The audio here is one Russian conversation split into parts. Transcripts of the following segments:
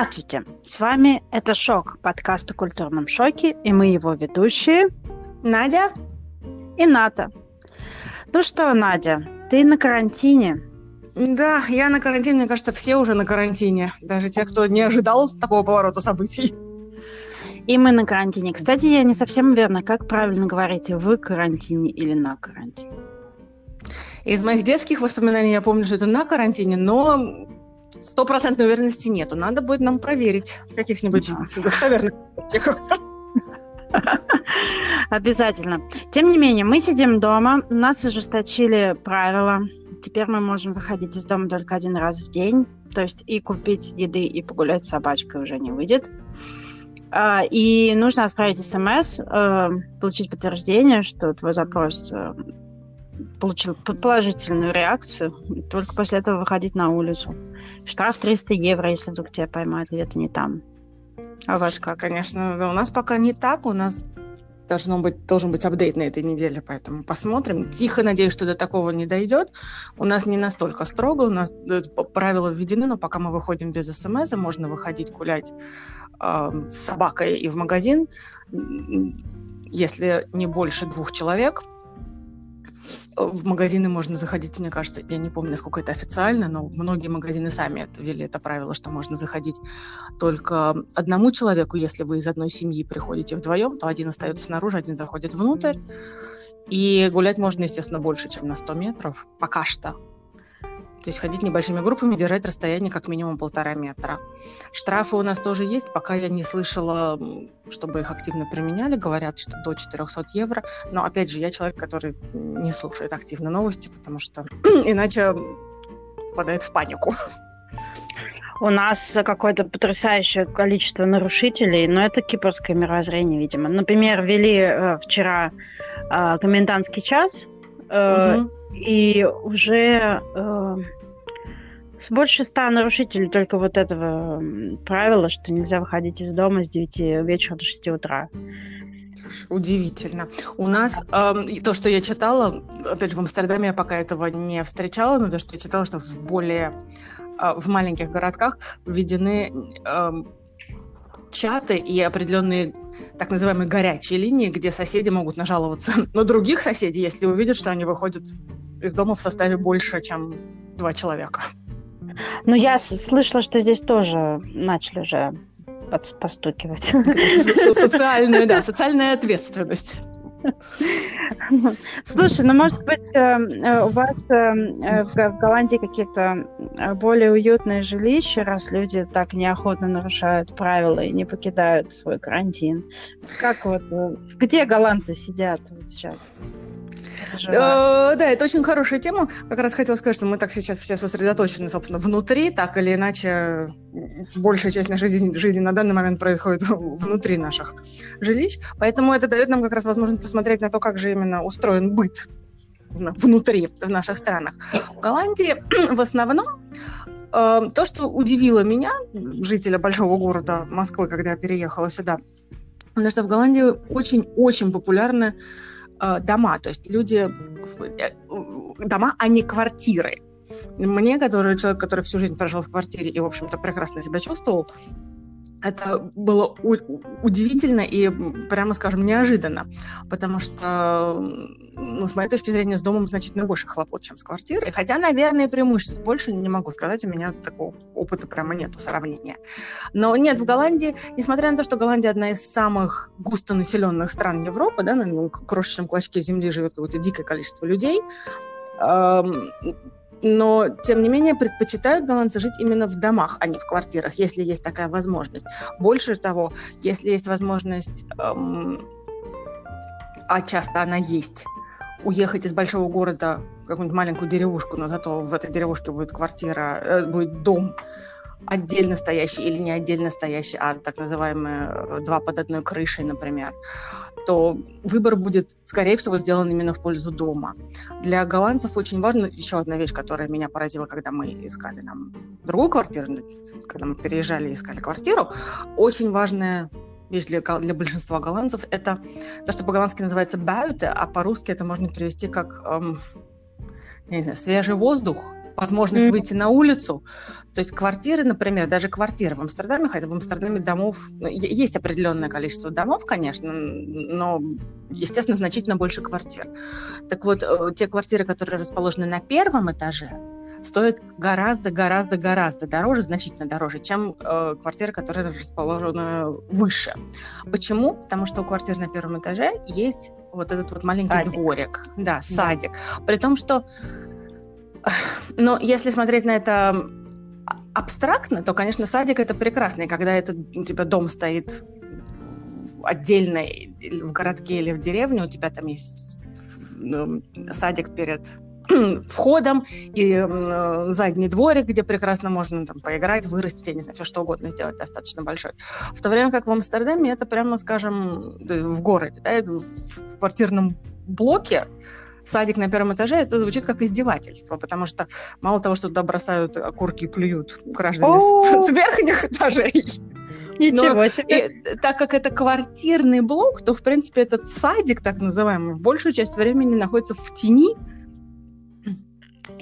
Здравствуйте! С вами «Это шок» подкаст о культурном шоке, и мы его ведущие Надя и Ната. Ну что, Надя, ты на карантине? Да, я на карантине, мне кажется, все уже на карантине. Даже те, кто не ожидал такого поворота событий. И мы на карантине. Кстати, я не совсем уверена, как правильно говорить, в карантине или на карантине. Из моих детских воспоминаний я помню, что это на карантине, но стопроцентной уверенности нету. Надо будет нам проверить каких-нибудь достоверных. Обязательно. Тем не менее, мы сидим дома, нас ужесточили правила. Теперь мы можем выходить из дома только один раз в день. То есть и купить еды, и погулять с собачкой уже не выйдет. А, и нужно отправить смс, э, получить подтверждение, что твой запрос э, получил положительную реакцию, и только после этого выходить на улицу. Штраф 300 евро, если вдруг тебя поймают где-то не там. А у вас как? Конечно, у нас пока не так, у нас должно быть, должен быть апдейт на этой неделе, поэтому посмотрим. Тихо надеюсь, что до такого не дойдет. У нас не настолько строго, у нас э, правила введены, но пока мы выходим без смс, можно выходить гулять э, с собакой и в магазин, если не больше двух человек – в магазины можно заходить, мне кажется, я не помню, насколько это официально, но многие магазины сами ввели это правило, что можно заходить только одному человеку. Если вы из одной семьи приходите вдвоем, то один остается снаружи, один заходит внутрь. И гулять можно, естественно, больше, чем на 100 метров. Пока что. То есть ходить небольшими группами, держать расстояние как минимум полтора метра. Штрафы у нас тоже есть, пока я не слышала, чтобы их активно применяли. Говорят, что до 400 евро. Но, опять же, я человек, который не слушает активно новости, потому что иначе впадает в панику. У нас какое-то потрясающее количество нарушителей, но это кипрское мировоззрение, видимо. Например, ввели э, вчера э, комендантский час, э, угу. И уже э, больше ста нарушителей только вот этого правила, что нельзя выходить из дома с 9 вечера до 6 утра. Удивительно. У нас э, то, что я читала, опять же, в Амстердаме я пока этого не встречала, но то, что я читала, что в более э, в маленьких городках введены э, чаты и определенные так называемые горячие линии, где соседи могут нажаловаться на других соседей, если увидят, что они выходят из дома в составе больше, чем два человека. Ну, я слышала, что здесь тоже начали уже постукивать. Социальная, да, социальная ответственность. Слушай, ну может быть э, э, у вас э, в Голландии какие-то более уютные жилища, раз люди так неохотно нарушают правила и не покидают свой карантин. Как вот, где голландцы сидят сейчас? Да, это очень хорошая тема. Как раз хотела сказать, что мы так сейчас все сосредоточены, собственно, внутри, так или иначе большая часть нашей жизни, жизни на данный момент происходит внутри наших жилищ. Поэтому это дает нам как раз возможность посмотреть на то, как же именно устроен быт внутри, в наших странах. В Голландии в основном э, то, что удивило меня, жителя большого города Москвы, когда я переехала сюда, потому что в Голландии очень-очень популярны э, дома, то есть люди, э, дома, а не квартиры. Мне, который человек, который всю жизнь прожил в квартире и, в общем-то, прекрасно себя чувствовал, это было удивительно и, прямо скажем, неожиданно, потому что, ну, с моей точки зрения, с домом значительно больше хлопот, чем с квартирой. Хотя, наверное, преимуществ больше не могу сказать, у меня такого опыта прямо нету сравнения. Но нет, в Голландии, несмотря на то, что Голландия одна из самых густонаселенных стран Европы, да, на крошечном клочке земли живет какое-то дикое количество людей, но, тем не менее, предпочитают голландцы жить именно в домах, а не в квартирах, если есть такая возможность. Больше того, если есть возможность, эм, а часто она есть, уехать из большого города в какую-нибудь маленькую деревушку, но зато в этой деревушке будет квартира, э, будет дом, отдельно стоящий или не отдельно стоящий, а так называемые э, два под одной крышей, например, то выбор будет, скорее всего, сделан именно в пользу дома. Для голландцев очень важно, еще одна вещь, которая меня поразила, когда мы искали нам другую квартиру, когда мы переезжали и искали квартиру, очень важная вещь для, для большинства голландцев – это то, что по-голландски называется «бауте», а по-русски это можно перевести как эм, я не знаю, свежий воздух, возможность mm-hmm. выйти на улицу. То есть квартиры, например, даже квартиры в Амстердаме, хотя в Амстердаме домов, ну, есть определенное количество домов, конечно, но, естественно, значительно больше квартир. Так вот, э, те квартиры, которые расположены на первом этаже, стоит гораздо-гораздо-гораздо дороже, значительно дороже, чем э, квартира, которая расположена выше. Почему? Потому что у квартир на первом этаже есть вот этот вот маленький садик. дворик, да, садик. Да. При том, что, но если смотреть на это абстрактно, то, конечно, садик это прекрасно, и когда этот у тебя дом стоит отдельно в городке или в деревне, у тебя там есть ну, садик перед входом и э, задний дворик, где прекрасно можно там поиграть, вырастить, я не знаю, все что угодно сделать достаточно большой. В то время как в Амстердаме это прямо, скажем, в городе, да, в квартирном блоке садик на первом этаже, это звучит как издевательство, потому что мало того, что туда бросают окурки и плюют граждане с, с верхних этажей, Ничего Но, себе. И, так как это квартирный блок, то, в принципе, этот садик, так называемый, большую часть времени находится в тени,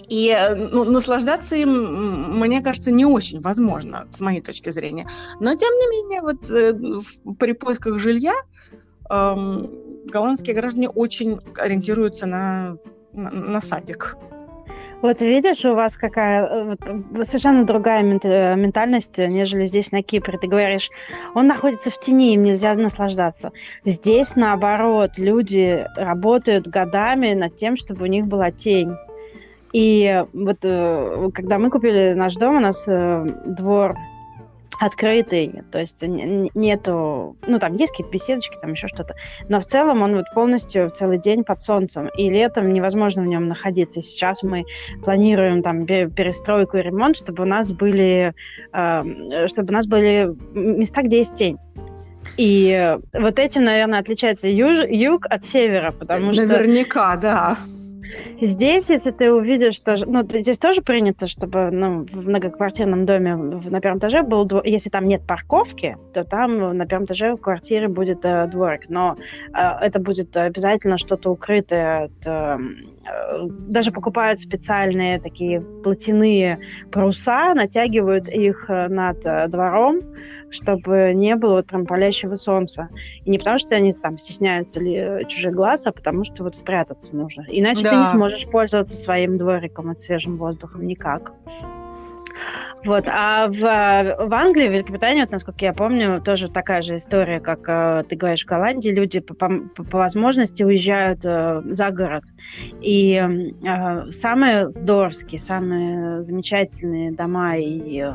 и э, ну, наслаждаться им, мне кажется, не очень возможно, с моей точки зрения. Но, тем не менее, вот э, при поисках жилья э, голландские граждане очень ориентируются на, на, на садик. Вот видишь, у вас какая э, вот, совершенно другая ментальность, нежели здесь на Кипре. Ты говоришь, он находится в тени, им нельзя наслаждаться. Здесь, наоборот, люди работают годами над тем, чтобы у них была тень. И вот э, когда мы купили наш дом, у нас э, двор открытый, то есть нету, ну там есть какие-то беседочки, там еще что-то, но в целом он вот полностью целый день под солнцем, и летом невозможно в нем находиться. Сейчас мы планируем там перестройку и ремонт, чтобы у нас были, э, чтобы у нас были места, где есть тень. И вот этим, наверное, отличается юж, юг от севера, потому Наверняка, что... Наверняка, да. Здесь, если ты увидишь, что... Ну, здесь тоже принято, чтобы ну, в многоквартирном доме на первом этаже был... Двор... Если там нет парковки, то там на первом этаже в квартире будет э, дворик. Но э, это будет обязательно что-то укрытое от... Э, даже покупают специальные такие платяные паруса, натягивают их э, над э, двором, чтобы не было вот прям палящего солнца. И не потому, что они там стесняются ли чужих глаз, а потому что вот спрятаться нужно. Иначе да. ты не сможешь пользоваться своим двориком от свежим воздухом никак. Вот. А в, в Англии, в Великобритании, вот, насколько я помню, тоже такая же история, как э, ты говоришь, в Голландии. Люди по, по, по возможности уезжают э, за город. И э, самые здоровские, самые замечательные дома и э,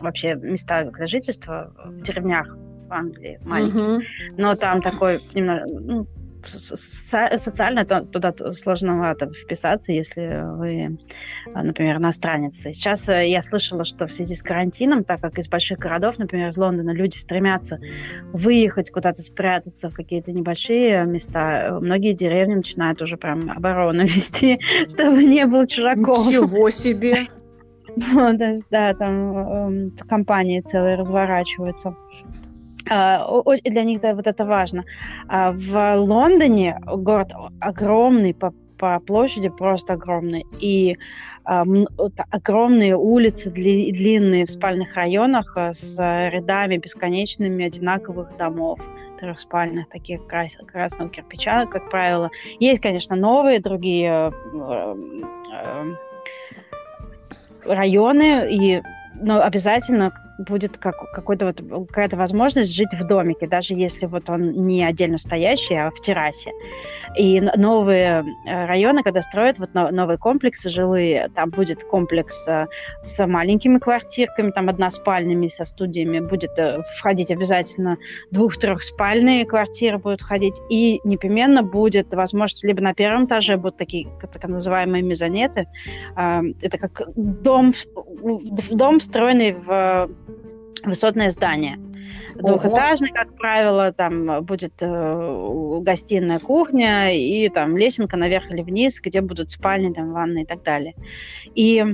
вообще места для жительства в деревнях в Англии маленьких. Mm-hmm. Но там такой немного, ну, социально туда сложновато вписаться, если вы, например, иностранец. Сейчас э, я слышала, что в связи с карантином, так как из больших городов, например, из Лондона, люди стремятся выехать куда-то, спрятаться в какие-то небольшие места, многие деревни начинают уже прям оборону вести, чтобы не было чужаков. Ничего себе! Есть, да, там э, компании целые разворачиваются. Uh, для них да, вот это важно. Uh, в Лондоне город огромный по, по площади, просто огромный. И uh, огромные улицы дли, длинные в спальных районах с рядами бесконечными одинаковых домов трехспальных, таких крас красного кирпича, как правило. Есть, конечно, новые, другие районы, и, но обязательно будет как, какой-то вот, какая-то возможность жить в домике, даже если вот он не отдельно стоящий, а в террасе. И новые э, районы, когда строят вот новые комплексы жилые, там будет комплекс э, с маленькими квартирками, там односпальными, со студиями, будет э, входить обязательно двух-трехспальные квартиры будут входить, и непременно будет возможность либо на первом этаже будут такие так называемые мезонеты, это как дом, дом встроенный в высотное здание. Двухэтажный, как правило, там будет э, гостиная, кухня и там лесенка наверх или вниз, где будут спальни, там ванны и так далее. И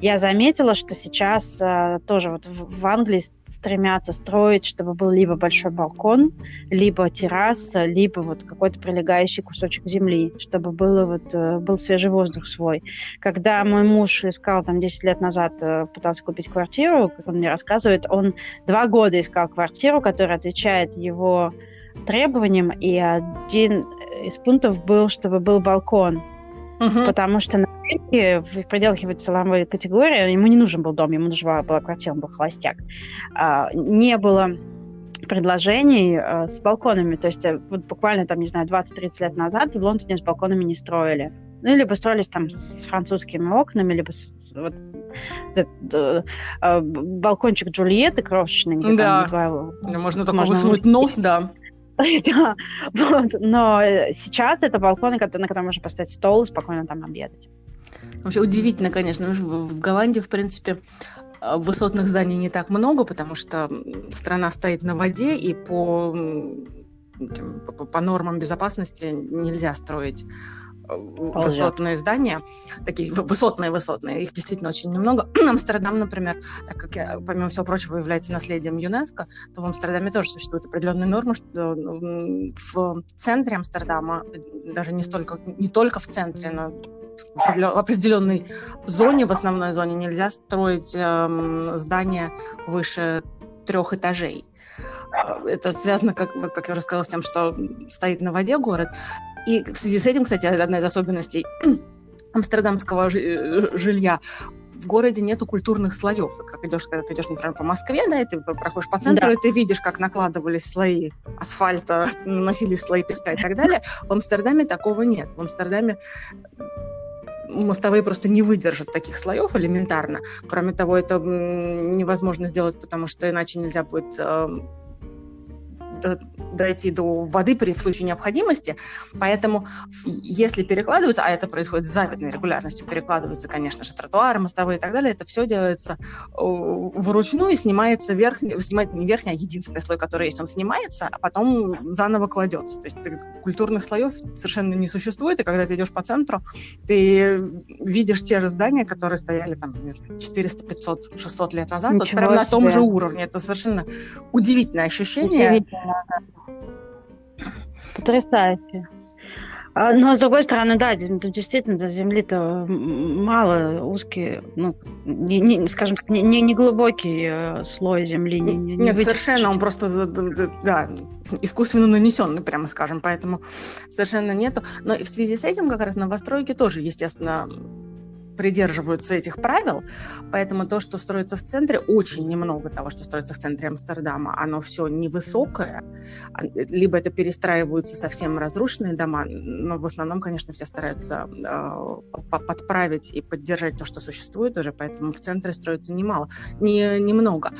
я заметила, что сейчас э, тоже вот в, в Англии стремятся строить, чтобы был либо большой балкон, либо терраса, либо вот какой-то прилегающий кусочек земли, чтобы было вот, э, был свежий воздух свой. Когда мой муж искал там 10 лет назад, э, пытался купить квартиру, как он мне рассказывает, он два года искал квартиру, которая отвечает его требованиям, и один из пунктов был, чтобы был балкон. Угу. Потому что на рынке, в пределах его целовой категории, ему не нужен был дом, ему нужна была квартира, он был холостяк. А, не было предложений а, с балконами. То есть э, вот буквально там, не знаю, 20-30 лет назад в Лондоне с балконами не строили. Ну, либо строились там с французскими окнами, либо с, вот, да, э, балкончик Джульетты крошечный. Где да, там, два, можно только высунуть нос, да. да, вот. Но э, сейчас это балконы, на котором можно поставить стол и спокойно там обедать. Вообще удивительно, конечно. В Голландии, в принципе, э, высотных зданий не так много, потому что страна стоит на воде, и по, по, по нормам безопасности нельзя строить высотные здания, такие высотные-высотные, их действительно очень немного. Амстердам, например, так как, помимо всего прочего, является наследием ЮНЕСКО, то в Амстердаме тоже существуют определенные нормы, что ну, в центре Амстердама, даже не, столько, не только в центре, но в определенной зоне, в основной зоне, нельзя строить э, здания выше трех этажей. Это связано, как, как я уже сказала, с тем, что стоит на воде город. И в связи с этим, кстати, одна из особенностей амстердамского жилья в городе нету культурных слоев. Вот как идешь, когда ты идешь, например, по Москве, да, и ты проходишь по центру, да. и ты видишь, как накладывались слои асфальта, наносились слои песка и так далее. В Амстердаме такого нет. В Амстердаме мостовые просто не выдержат таких слоев элементарно. Кроме того, это невозможно сделать, потому что иначе нельзя будет эм, дойти до воды при в случае необходимости. Поэтому если перекладываются, а это происходит с завидной регулярностью, перекладываются, конечно же, тротуары, мостовые и так далее, это все делается вручную, снимается верхний, снимает не верхний, а единственный слой, который есть, он снимается, а потом заново кладется. То есть культурных слоев совершенно не существует, и когда ты идешь по центру, ты видишь те же здания, которые стояли там, не знаю, 400, 500, 600 лет назад, вот прямо на том же уровне. Это совершенно удивительное ощущение. Удивительно Потрясающе. А, но с другой стороны, да, действительно, до земли-то мало узкие, ну, не, не, скажем так, не, не, не глубокий э, слой земли. Не, не, Нет, совершенно, он просто, да, искусственно нанесенный, прямо скажем, поэтому совершенно нету. Но в связи с этим как раз новостройки тоже, естественно, придерживаются этих правил, поэтому то, что строится в центре, очень немного того, что строится в центре Амстердама, оно все невысокое, а, либо это перестраиваются совсем разрушенные дома, но в основном, конечно, все стараются э, подправить и поддержать то, что существует уже, поэтому в центре строится немало, не, немного.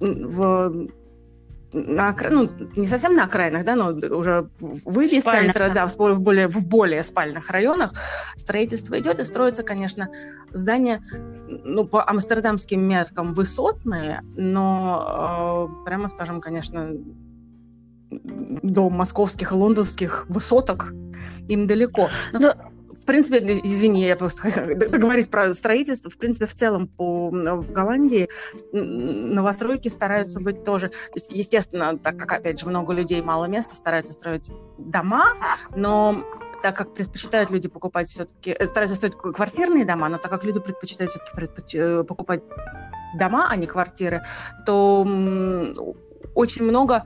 В на, ну, не совсем на окраинах, да, но уже выйдя из центра, да, в более, в более спальных районах строительство идет, и строится, конечно, здания, ну, по амстердамским меркам высотные, но, э, прямо скажем, конечно, до московских и лондонских высоток им далеко. Но, но в принципе, извини, я просто договорить про строительство. В принципе, в целом по, в Голландии новостройки стараются быть тоже... Естественно, так как, опять же, много людей, мало места, стараются строить дома, но так как предпочитают люди покупать все-таки... Э, стараются строить квартирные дома, но так как люди предпочитают все-таки предпоч... Э, покупать дома, а не квартиры, то очень много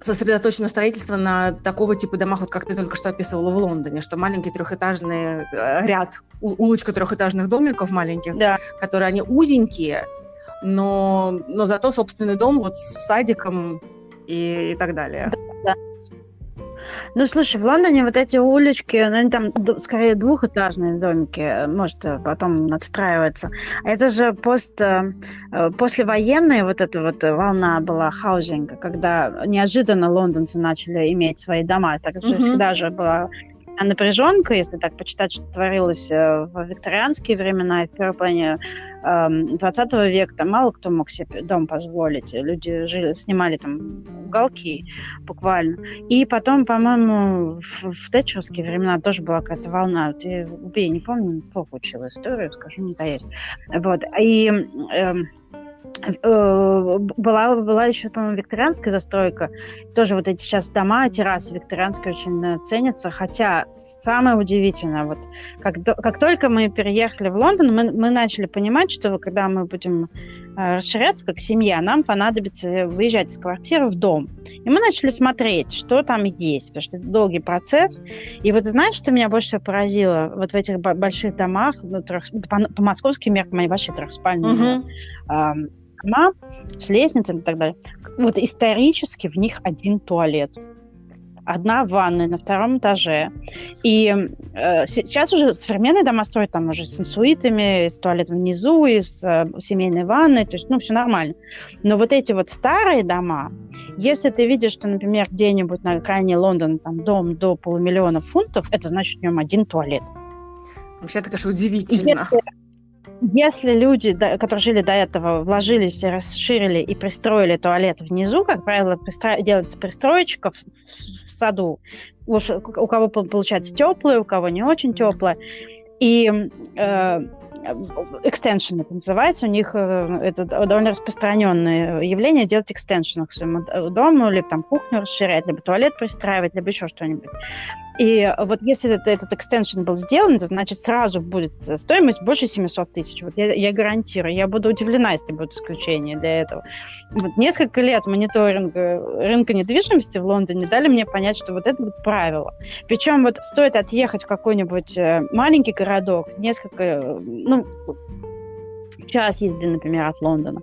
сосредоточено строительство на такого типа домах, вот как ты только что описывала в Лондоне, что маленький трехэтажный э, ряд, улочка трехэтажных домиков маленьких, да. которые они узенькие, но, но зато собственный дом вот с садиком и, и так далее. Да, ну, слушай, в Лондоне вот эти улички, ну, они там скорее двухэтажные домики, может, э, потом надстраиваться. А это же пост, э, э, послевоенная вот эта вот волна была хаузинга, когда неожиданно лондонцы начали иметь свои дома. Так же mm-hmm. всегда же была напряженка, если так почитать, что творилось э, в викторианские времена и в первой половине 20 эм, века, там мало кто мог себе дом позволить. Люди жили, снимали там уголки буквально. И потом, по-моему, в, в тэтчерские времена тоже была какая-то волна. Вот я, убей, не помню, плохо учила историю, скажу, не таясь. Вот. И Э, была, была еще, по-моему, викторианская застройка. Тоже вот эти сейчас дома, террасы викторианские очень э, ценятся. Хотя самое удивительное, вот как, как только мы переехали в Лондон, мы, мы начали понимать, что когда мы будем э, расширяться как семья, нам понадобится выезжать из квартиры в дом. И мы начали смотреть, что там есть, потому что это долгий процесс. И вот знаешь, что меня больше всего поразило? Вот в этих больших домах, ну, трех, по, по московским меркам, они вообще трехспальные. Uh-huh дома с лестницами и так далее. Вот исторически в них один туалет. Одна ванная на втором этаже. И э, сейчас уже современные дома строят там уже с инсуитами, с туалетом внизу, и с э, семейной ванной, то есть, ну, все нормально. Но вот эти вот старые дома, если ты видишь, что, например, где-нибудь на окраине Лондона там дом до полумиллиона фунтов, это значит в нем один туалет. Вообще, это, конечно, удивительно. Если если люди, которые жили до этого, вложились, расширили и пристроили туалет внизу, как правило, пристро... делается пристроечка в, в саду, уж у кого получается теплое, у кого не очень теплое, и э, экстеншн это называется, у них э, это довольно распространенное явление делать экстеншн к своему дому, либо там кухню расширять, либо туалет пристраивать, либо еще что-нибудь. И вот если это, этот экстеншн был сделан, то значит сразу будет стоимость больше 700 тысяч. Вот я, я гарантирую. Я буду удивлена, если будет исключение для этого. Вот несколько лет мониторинга рынка недвижимости в Лондоне дали мне понять, что вот это вот правило. Причем вот стоит отъехать в какой-нибудь э, маленький городок, несколько, ну, час езды, например, от Лондона.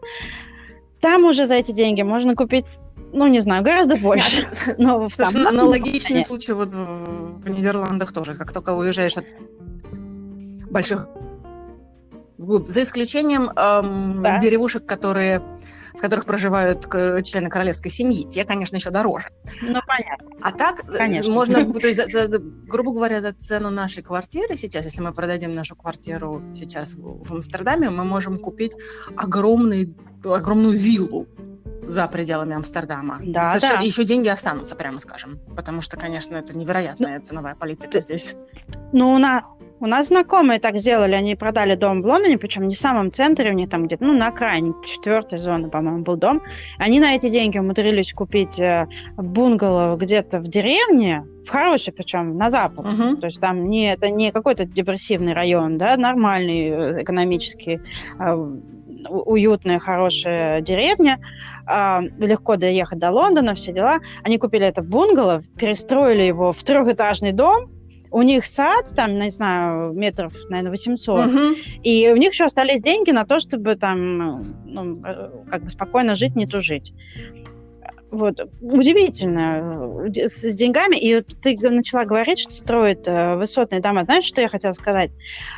Там уже за эти деньги можно купить ну, не знаю, гораздо больше. Но Совершенно аналогичный случай вот в, в Нидерландах тоже. Как только уезжаешь от больших вглубь, за исключением эм, да. деревушек, которые в которых проживают члены королевской семьи. Те, конечно, еще дороже. Ну, понятно. А так, э, конечно. можно, то есть, за, за, грубо говоря, за цену нашей квартиры сейчас, если мы продадим нашу квартиру сейчас в, в Амстердаме, мы можем купить огромный, огромную виллу за пределами Амстердама. Да, Совершенно... да. Еще деньги останутся, прямо скажем. Потому что, конечно, это невероятная ну, ценовая политика здесь. Ну, у нас, у нас знакомые так сделали. Они продали дом в Лондоне, причем не в самом центре, у них там где-то, ну, на окраине, четвертой зоны, по-моему, был дом. Они на эти деньги умудрились купить э, бунгало где-то в деревне, в хороший, причем на запад. Uh-huh. То есть там не, это не какой-то депрессивный район, да, нормальный э, экономический э, уютная, хорошая деревня, э, легко доехать до Лондона, все дела. Они купили это бунгало, перестроили его в трехэтажный дом, у них сад, там, не знаю, метров, наверное, 800, uh-huh. и у них еще остались деньги на то, чтобы там, ну, э, как бы спокойно жить, не тужить. Вот, удивительно э, с, деньгами. И вот ты начала говорить, что строят э, высотные дома. Знаешь, что я хотела сказать?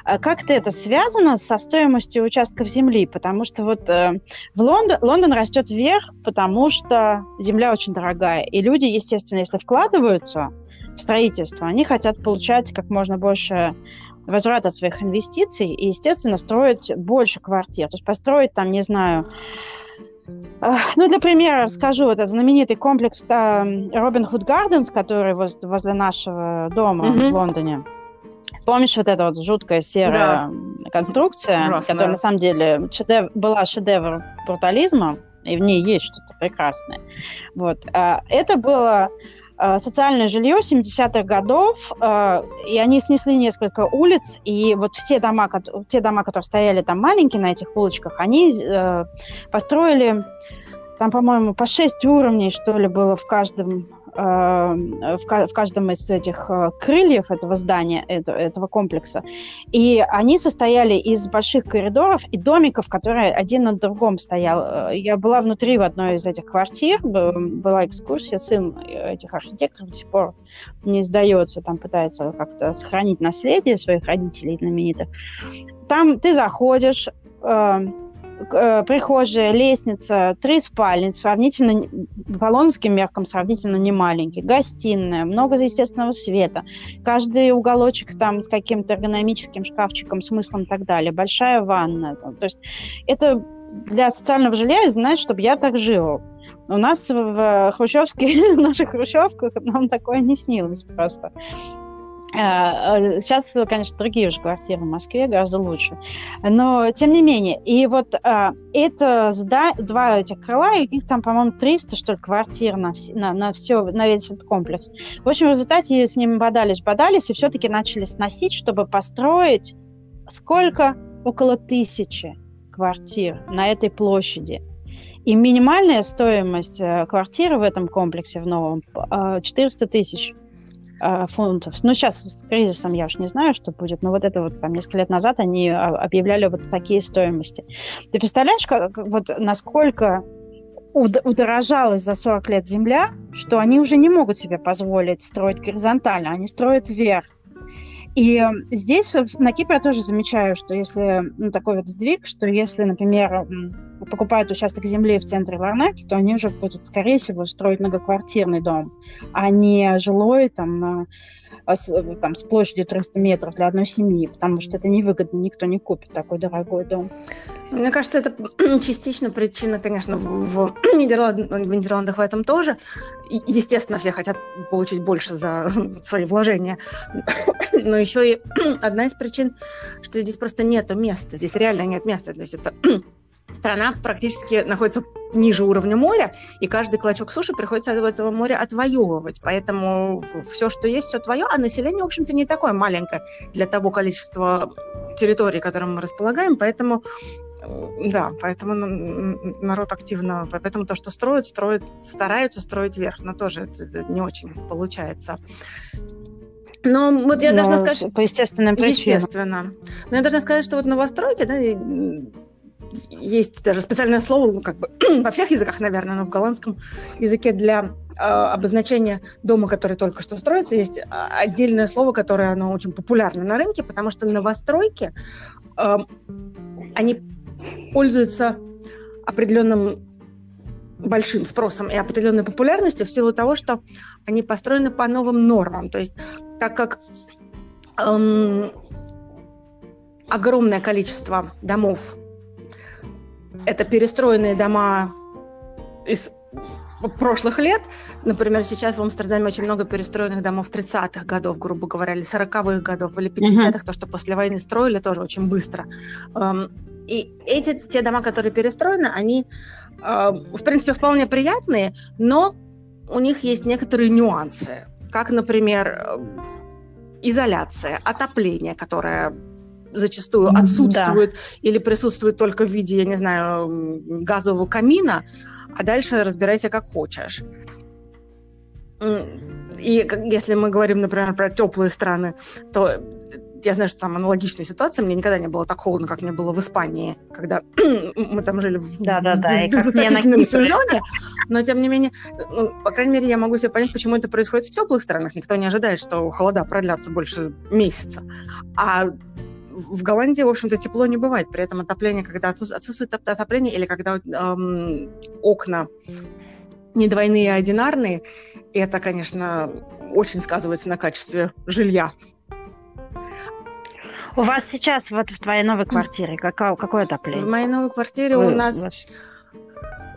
А как-то это связано со стоимостью участков земли, потому что вот э, в Лондон, Лондон растет вверх, потому что земля очень дорогая. И люди, естественно, если вкладываются в строительство, они хотят получать как можно больше возврата своих инвестиций и, естественно, строить больше квартир. То есть построить там, не знаю, ну, для примера скажу, это знаменитый комплекс Робин Худ Гарденс, который возле нашего дома mm-hmm. в Лондоне. Помнишь вот эта вот жуткая серая да. конструкция, Ужасно. которая на самом деле шедев... была шедевр брутализма, и в ней есть что-то прекрасное. Вот. А, это было социальное жилье 70-х годов, э, и они снесли несколько улиц, и вот все дома, те дома, которые стояли там маленькие на этих улочках, они э, построили там, по-моему, по шесть уровней, что ли, было в каждом Э, в каждом из этих э, крыльев этого здания, этого комплекса. И они состояли из больших коридоров и домиков, которые один над другом стоял. Э, я была внутри в одной из этих квартир, была экскурсия, сын этих архитекторов до сих пор не сдается, там пытается как-то сохранить наследие своих родителей знаменитых. Там ты заходишь, э, прихожая, лестница, три спальни, сравнительно по лондонским меркам сравнительно не маленькие, гостиная, много естественного света, каждый уголочек там с каким-то эргономическим шкафчиком, смыслом и так далее, большая ванна. То есть это для социального жилья, знаешь, чтобы я так жила. У нас в хрущевских, в наших хрущевках нам такое не снилось просто. А, а, сейчас, конечно, другие уже квартиры в Москве гораздо лучше. Но, тем не менее, и вот а, это два этих крыла, и их там, по-моему, 300, что ли, квартир на, на, на все, на весь этот комплекс. В общем, в результате с ними бодались, бодались, и все-таки начали сносить, чтобы построить сколько? Около тысячи квартир на этой площади. И минимальная стоимость э, квартиры в этом комплексе в новом 400 тысяч э, фунтов. Ну, сейчас с кризисом я уж не знаю, что будет, но вот это вот там несколько лет назад они а, объявляли вот такие стоимости. Ты представляешь, как, вот насколько удорожалась за 40 лет земля, что они уже не могут себе позволить строить горизонтально, они строят вверх. И здесь на Кипре я тоже замечаю, что если ну, такой вот сдвиг, что если, например, покупают участок земли в центре Ларнаки, то они уже будут, скорее всего, строить многоквартирный дом, а не жилой там, на, а там, с площадью 300 метров для одной семьи, потому что это невыгодно, никто не купит такой дорогой дом. Мне кажется, это частично причина, конечно, в, Нидерландах, в Нидерландах в этом тоже. Естественно, все хотят получить больше за свои вложения. Но еще и одна из причин, что здесь просто нет места. Здесь реально нет места. То есть это страна практически находится ниже уровня моря, и каждый клочок суши приходится от этого моря отвоевывать. Поэтому все, что есть, все твое, а население, в общем-то, не такое маленькое для того количества территорий, которым мы располагаем, поэтому да, поэтому народ активно, поэтому то, что строят, строят, стараются строить вверх, но тоже это, это не очень получается. Но вот я Но должна сказать... По естественным причинам. Естественно. Но я должна сказать, что вот новостройки, да, есть даже специальное слово, ну, как бы во всех языках, наверное, но в голландском языке для э, обозначения дома, который только что строится, есть а, отдельное слово, которое оно очень популярно на рынке, потому что новостройки, э, они пользуются определенным большим спросом и определенной популярностью в силу того, что они построены по новым нормам. То есть так как эм, огромное количество домов это перестроенные дома из прошлых лет. Например, сейчас в Амстердаме очень много перестроенных домов 30-х годов, грубо говоря, или 40-х годов, или 50-х, uh-huh. то, что после войны строили, тоже очень быстро. Эм, и эти, те дома, которые перестроены, они, э, в принципе, вполне приятные, но у них есть некоторые нюансы, как, например, э, изоляция, отопление, которое зачастую отсутствует да. или присутствует только в виде, я не знаю, газового камина, а дальше разбирайся как хочешь. И если мы говорим, например, про теплые страны, то я знаю, что там аналогичная ситуация. Мне никогда не было так холодно, как мне было в Испании, когда мы там жили в, да, да, да, в безотопительном сезоне. Но, тем не менее, ну, по крайней мере, я могу себе понять, почему это происходит в теплых странах. Никто не ожидает, что холода продлятся больше месяца. А в Голландии, в общем-то, тепло не бывает. При этом отопление, когда отсутствует отопление или когда эм, окна не двойные, а одинарные, это, конечно, очень сказывается на качестве жилья. У вас сейчас вот в твоей новой квартире какое, какое отопление? В моей новой квартире Вы, у нас,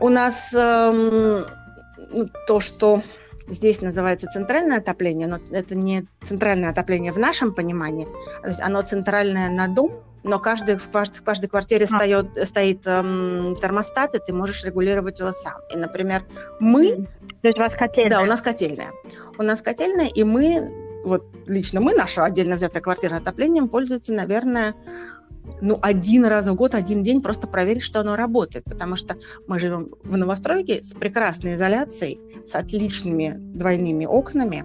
у, у нас эм, ну, то, что Здесь называется центральное отопление, но это не центральное отопление в нашем понимании. То есть оно центральное на дом, но каждый, в, каждой, в каждой квартире а. стоит, стоит эм, термостат, и ты можешь регулировать его сам. И, например, мы... То есть у вас котельная? Да, у нас котельная. У нас котельная, и мы, вот лично мы, наша отдельно взятая квартира отоплением, пользуется, наверное, ну, один раз в год, один день просто проверить, что оно работает, потому что мы живем в новостройке с прекрасной изоляцией, с отличными двойными окнами,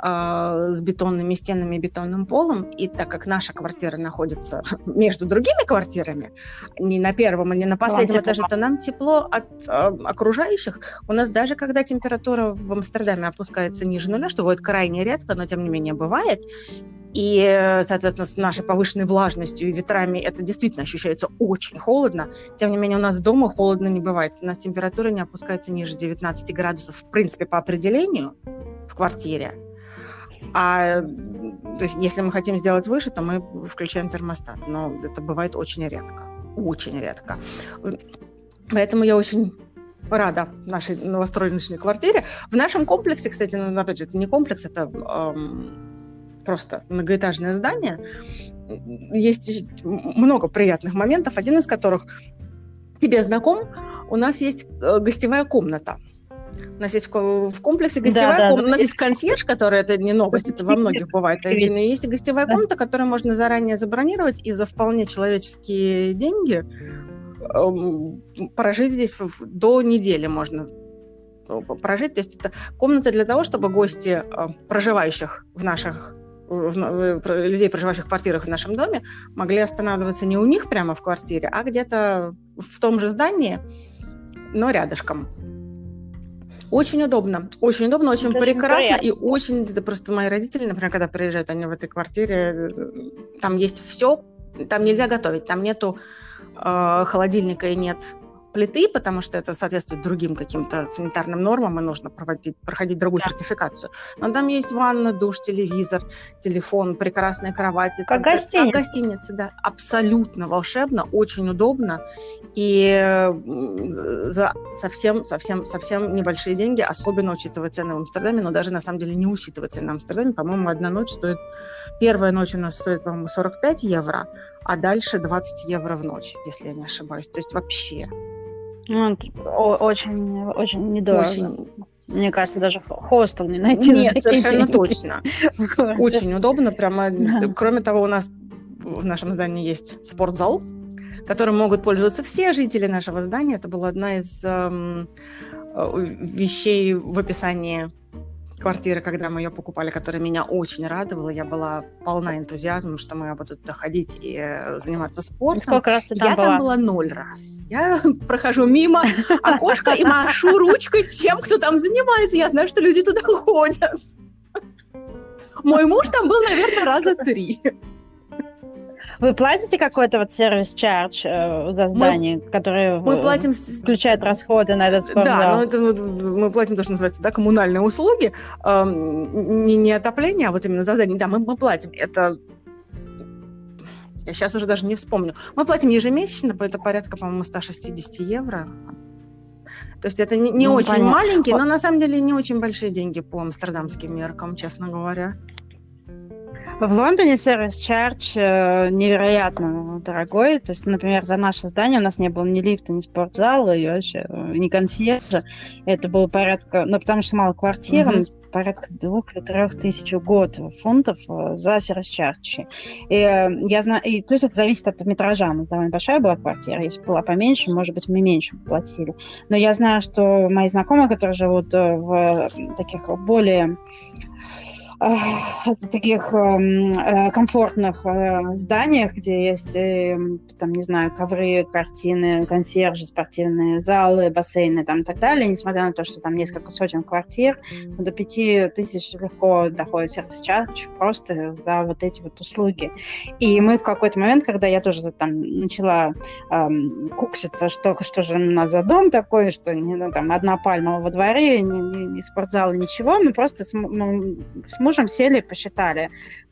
с бетонными стенами и бетонным полом. И так как наша квартира находится между другими квартирами, не на первом и не на последнем этаже, то нам тепло от э, окружающих. У нас даже когда температура в Амстердаме опускается ниже нуля, что бывает крайне редко, но тем не менее бывает, и, соответственно, с нашей повышенной влажностью и ветрами это действительно ощущается очень холодно. Тем не менее, у нас дома холодно не бывает. У нас температура не опускается ниже 19 градусов, в принципе, по определению в квартире. А то есть, если мы хотим сделать выше, то мы включаем термостат. Но это бывает очень редко. Очень редко. Поэтому я очень рада нашей новостроенной квартире. В нашем комплексе, кстати, ну, опять же, это не комплекс, это эм, просто многоэтажное здание, есть много приятных моментов, один из которых тебе знаком, у нас есть э, гостевая комната. У нас есть в комплексе гостевая да, комната. Да, у нас есть консьерж, который это не новость, это во многих бывает отдельно. Есть гостевая комната, которую можно заранее забронировать и за вполне человеческие деньги эм, прожить здесь до недели можно э, прожить. То есть это комната для того, чтобы гости, э, проживающих в наших людей, проживающих в квартирах в нашем доме, могли останавливаться не у них прямо в квартире, а где-то в том же здании, но рядышком. Очень удобно, очень удобно, очень это прекрасно. и очень... Это просто мои родители, например, когда приезжают они в этой квартире, там есть все, там нельзя готовить, там нету э, холодильника и нет плиты, потому что это соответствует другим каким-то санитарным нормам, и нужно проводить, проходить другую да. сертификацию. Но там есть ванна, душ, телевизор, телефон, прекрасные кровати. Как гостиница. Как гостиница, да. Абсолютно волшебно, очень удобно. И за совсем, совсем, совсем небольшие деньги, особенно учитывая цены в Амстердаме, но даже на самом деле не учитывая цены в Амстердаме, по-моему, одна ночь стоит... Первая ночь у нас стоит, по-моему, 45 евро, а дальше 20 евро в ночь, если я не ошибаюсь. То есть вообще ну, очень, очень недорого. Очень... Мне кажется, даже хостел не найти. Нет, совершенно деньги. точно. Очень удобно. Прямо. Кроме того, у нас в нашем здании есть спортзал, которым могут пользоваться все жители нашего здания. Это была одна из эм, э, вещей в описании квартиры, когда мы ее покупали, которая меня очень радовала. Я была полна энтузиазмом, что мы будут доходить и э, заниматься спортом. Сколько раз ты там Я была? там была ноль раз. Я прохожу мимо окошка и машу ручкой тем, кто там занимается. Я знаю, что люди туда ходят. Мой муж там был, наверное, раза три. Вы платите какой-то вот сервис-чардж э, за здание, мы, который мы платим... включает расходы на этот спортзал? Да, но это мы платим то, что называется, да, коммунальные услуги, э, не, не отопление, а вот именно за здание. Да, мы, мы платим. Это я сейчас уже даже не вспомню. Мы платим ежемесячно, это порядка, по-моему, 160 евро. То есть это не, не ну, очень понятно. маленькие, но на самом деле не очень большие деньги по амстердамским меркам, честно говоря. В Лондоне сервис чардж э, невероятно дорогой. То есть, например, за наше здание у нас не было ни лифта, ни спортзала, и вообще э, ни консьержа. Это было порядка, ну, потому что мало квартир, mm-hmm. порядка двух или трех тысяч в год фунтов э, за сервис чардж. И я знаю, и плюс это зависит от метража. У нас довольно большая была квартира. Если была поменьше, может быть, мы меньше платили. Но я знаю, что мои знакомые, которые живут в таких более в таких эм, э, комфортных э, зданиях, где есть, э, там, не знаю, ковры, картины, консьержи, спортивные залы, бассейны там и так далее, несмотря на то, что там несколько сотен квартир, до пяти тысяч легко доходит сервис-чардж просто за вот эти вот услуги. И мы в какой-то момент, когда я тоже там начала эм, кукситься, что, что же у нас за дом такой, что ну, там одна пальма во дворе, ни, ни, ни спортзал, ничего, мы просто с, мы, с мужем сели и посчитали,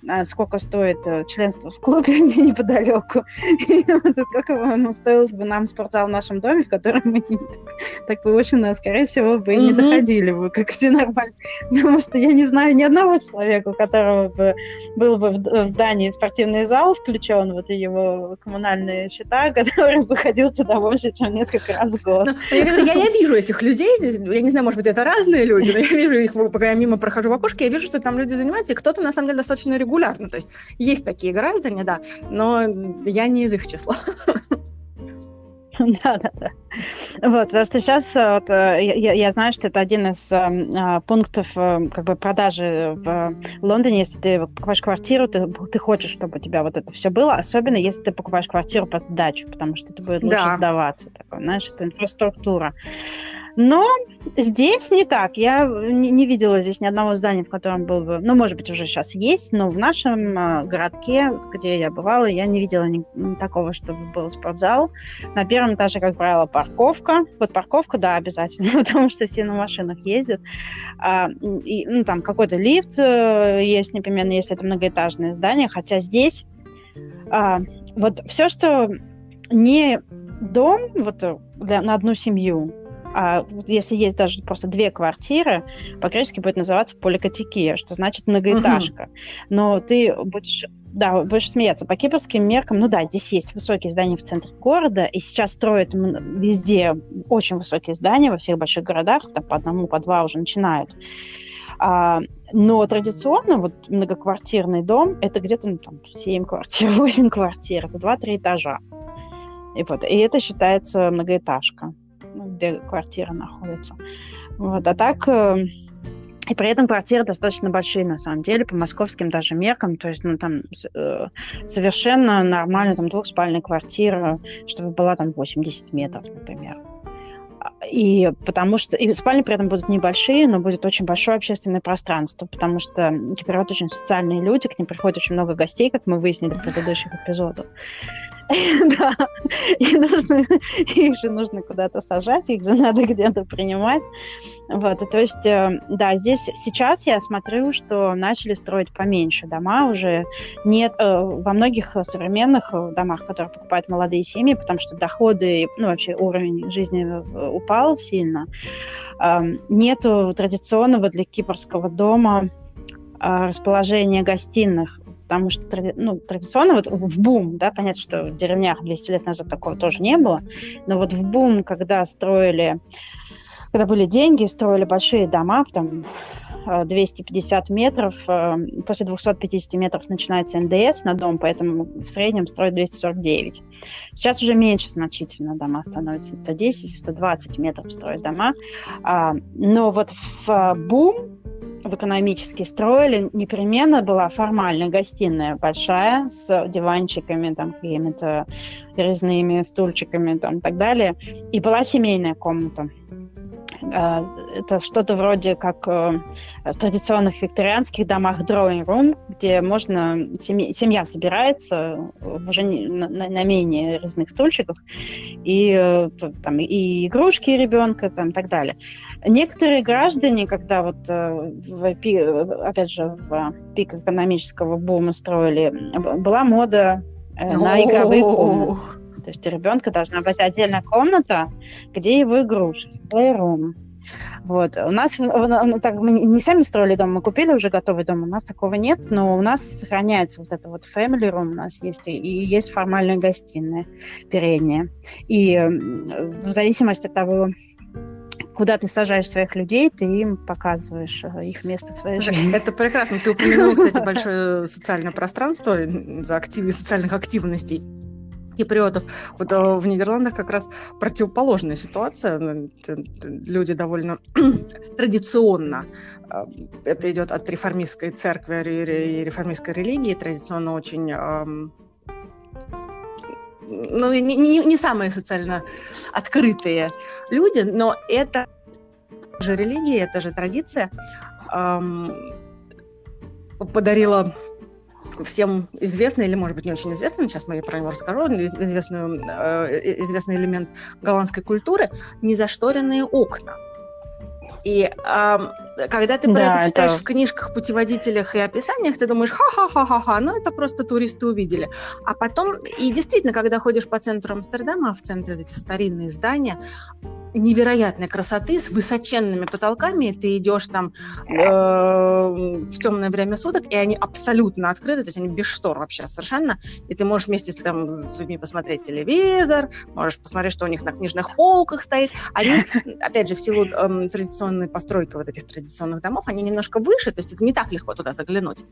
а, сколько стоит э, членство в клубе неподалеку, и сколько бы стоил бы нам спортзал в нашем доме, в котором мы так, так бы очень, скорее всего, бы и не доходили бы, как все нормально. Потому что я не знаю ни одного человека, у которого бы был бы в здании спортивный зал включен, вот его коммунальные счета, который бы ходил туда больше, чем несколько раз в год. Но, ну, я, я, я вижу этих людей, я не знаю, может быть, это разные люди, но я вижу их, пока я мимо прохожу в окошке, я вижу, что там люди занимаются, и кто-то, на самом деле, достаточно регулярно. То есть есть такие граждане, да, но я не из их числа. Да, да, да. Вот, потому что сейчас э, вот, э, я, я знаю, что это один из э, пунктов как бы продажи в Лондоне. Если ты покупаешь квартиру, ты, ты хочешь, чтобы у тебя вот это все было, особенно если ты покупаешь квартиру под сдачу, потому что это будет лучше да. сдаваться. Такое, знаешь, это инфраструктура. Но здесь не так. Я не, не видела здесь ни одного здания, в котором был бы... Ну, может быть, уже сейчас есть, но в нашем э, городке, где я бывала, я не видела ни, такого, чтобы был спортзал. На первом этаже, как правило, парковка. Вот парковка, да, обязательно, потому что все на машинах ездят. А, и, ну, там какой-то лифт э, есть непременно, если это многоэтажное здание. Хотя здесь а, вот все, что не дом вот для, на одну семью, а если есть даже просто две квартиры, по-гречески будет называться поликатекия, что значит многоэтажка. Угу. Но ты будешь да, будешь смеяться. По кипрским меркам, ну да, здесь есть высокие здания в центре города, и сейчас строят везде очень высокие здания во всех больших городах, там по одному, по два уже начинают. А, но традиционно вот многоквартирный дом это где-то ну, там 7 квартир, 8 квартир, это 2-3 этажа. И, вот, и это считается многоэтажка где квартира находится. Вот. А так, э, и при этом квартиры достаточно большие, на самом деле, по московским даже меркам. То есть, ну, там э, совершенно нормально, там, двухспальная квартира, чтобы была там 80 метров, например. И потому что и спальни при этом будут небольшие, но будет очень большое общественное пространство, потому что киприоты очень социальные люди, к ним приходит очень много гостей, как мы выяснили в предыдущих эпизодах. Да, и нужно, их же нужно куда-то сажать, их же надо где-то принимать. Вот, то есть, э, да, здесь сейчас я смотрю, что начали строить поменьше дома уже. Нет, э, во многих современных домах, которые покупают молодые семьи, потому что доходы, ну, вообще уровень жизни э, упал сильно, нету традиционного для кипрского дома расположения гостиных потому что ну, традиционно вот в бум, да, понятно, что в деревнях 200 лет назад такого тоже не было, но вот в бум, когда строили, когда были деньги, строили большие дома, там 250 э, метров, э, после 250 метров начинается НДС на дом, поэтому в среднем строят 249. Сейчас уже меньше значительно дома становятся, 110-120 метров строят дома, а, но вот в э, бум в экономически строили, непременно была формальная гостиная большая с диванчиками, там, какими-то резными стульчиками, там, и так далее. И была семейная комната. А, это что-то вроде как э, в традиционных викторианских домах drawing room, где можно семья, семья собирается уже на, на, на менее разных стульчиках и э, там и игрушки ребенка там так далее. Некоторые граждане, когда вот э, в, опять же в пик экономического бума строили, была мода на игровые комнаты. То есть у ребенка должна быть отдельная комната, где его игрушки, playroom. Вот. У нас, ну, так, мы не сами строили дом, мы купили уже готовый дом, у нас такого нет, но у нас сохраняется вот это вот family room у нас есть, и, есть формальная гостиная передняя. И в зависимости от того, куда ты сажаешь своих людей, ты им показываешь э, их место в своей жизни. Это прекрасно. Ты упомянула, кстати, большое социальное пространство за актив... социальных активностей киприотов. Вот э, в Нидерландах как раз противоположная ситуация. Люди довольно традиционно, э, это идет от реформистской церкви и реформистской религии, традиционно очень эм, ну, не, не, не самые социально открытые люди, но это же религия, это же традиция эм, подарила всем известный, или, может быть, не очень известный, сейчас я про него расскажу, известную, э, известный элемент голландской культуры – незашторенные окна. И э, когда ты про да, это читаешь это... в книжках, путеводителях и описаниях, ты думаешь, ха-ха-ха-ха-ха, ну это просто туристы увидели. А потом, и действительно, когда ходишь по центру Амстердама, в центре эти старинные здания, невероятной красоты с высоченными потолками. Ты идешь там э, в темное время суток, и они абсолютно открыты, то есть они без штор вообще совершенно. И ты можешь вместе с, там, с людьми посмотреть телевизор, можешь посмотреть, что у них на книжных полках стоит. Они, опять же, в силу э, традиционной постройки вот этих традиционных домов, они немножко выше, то есть это не так легко туда заглянуть.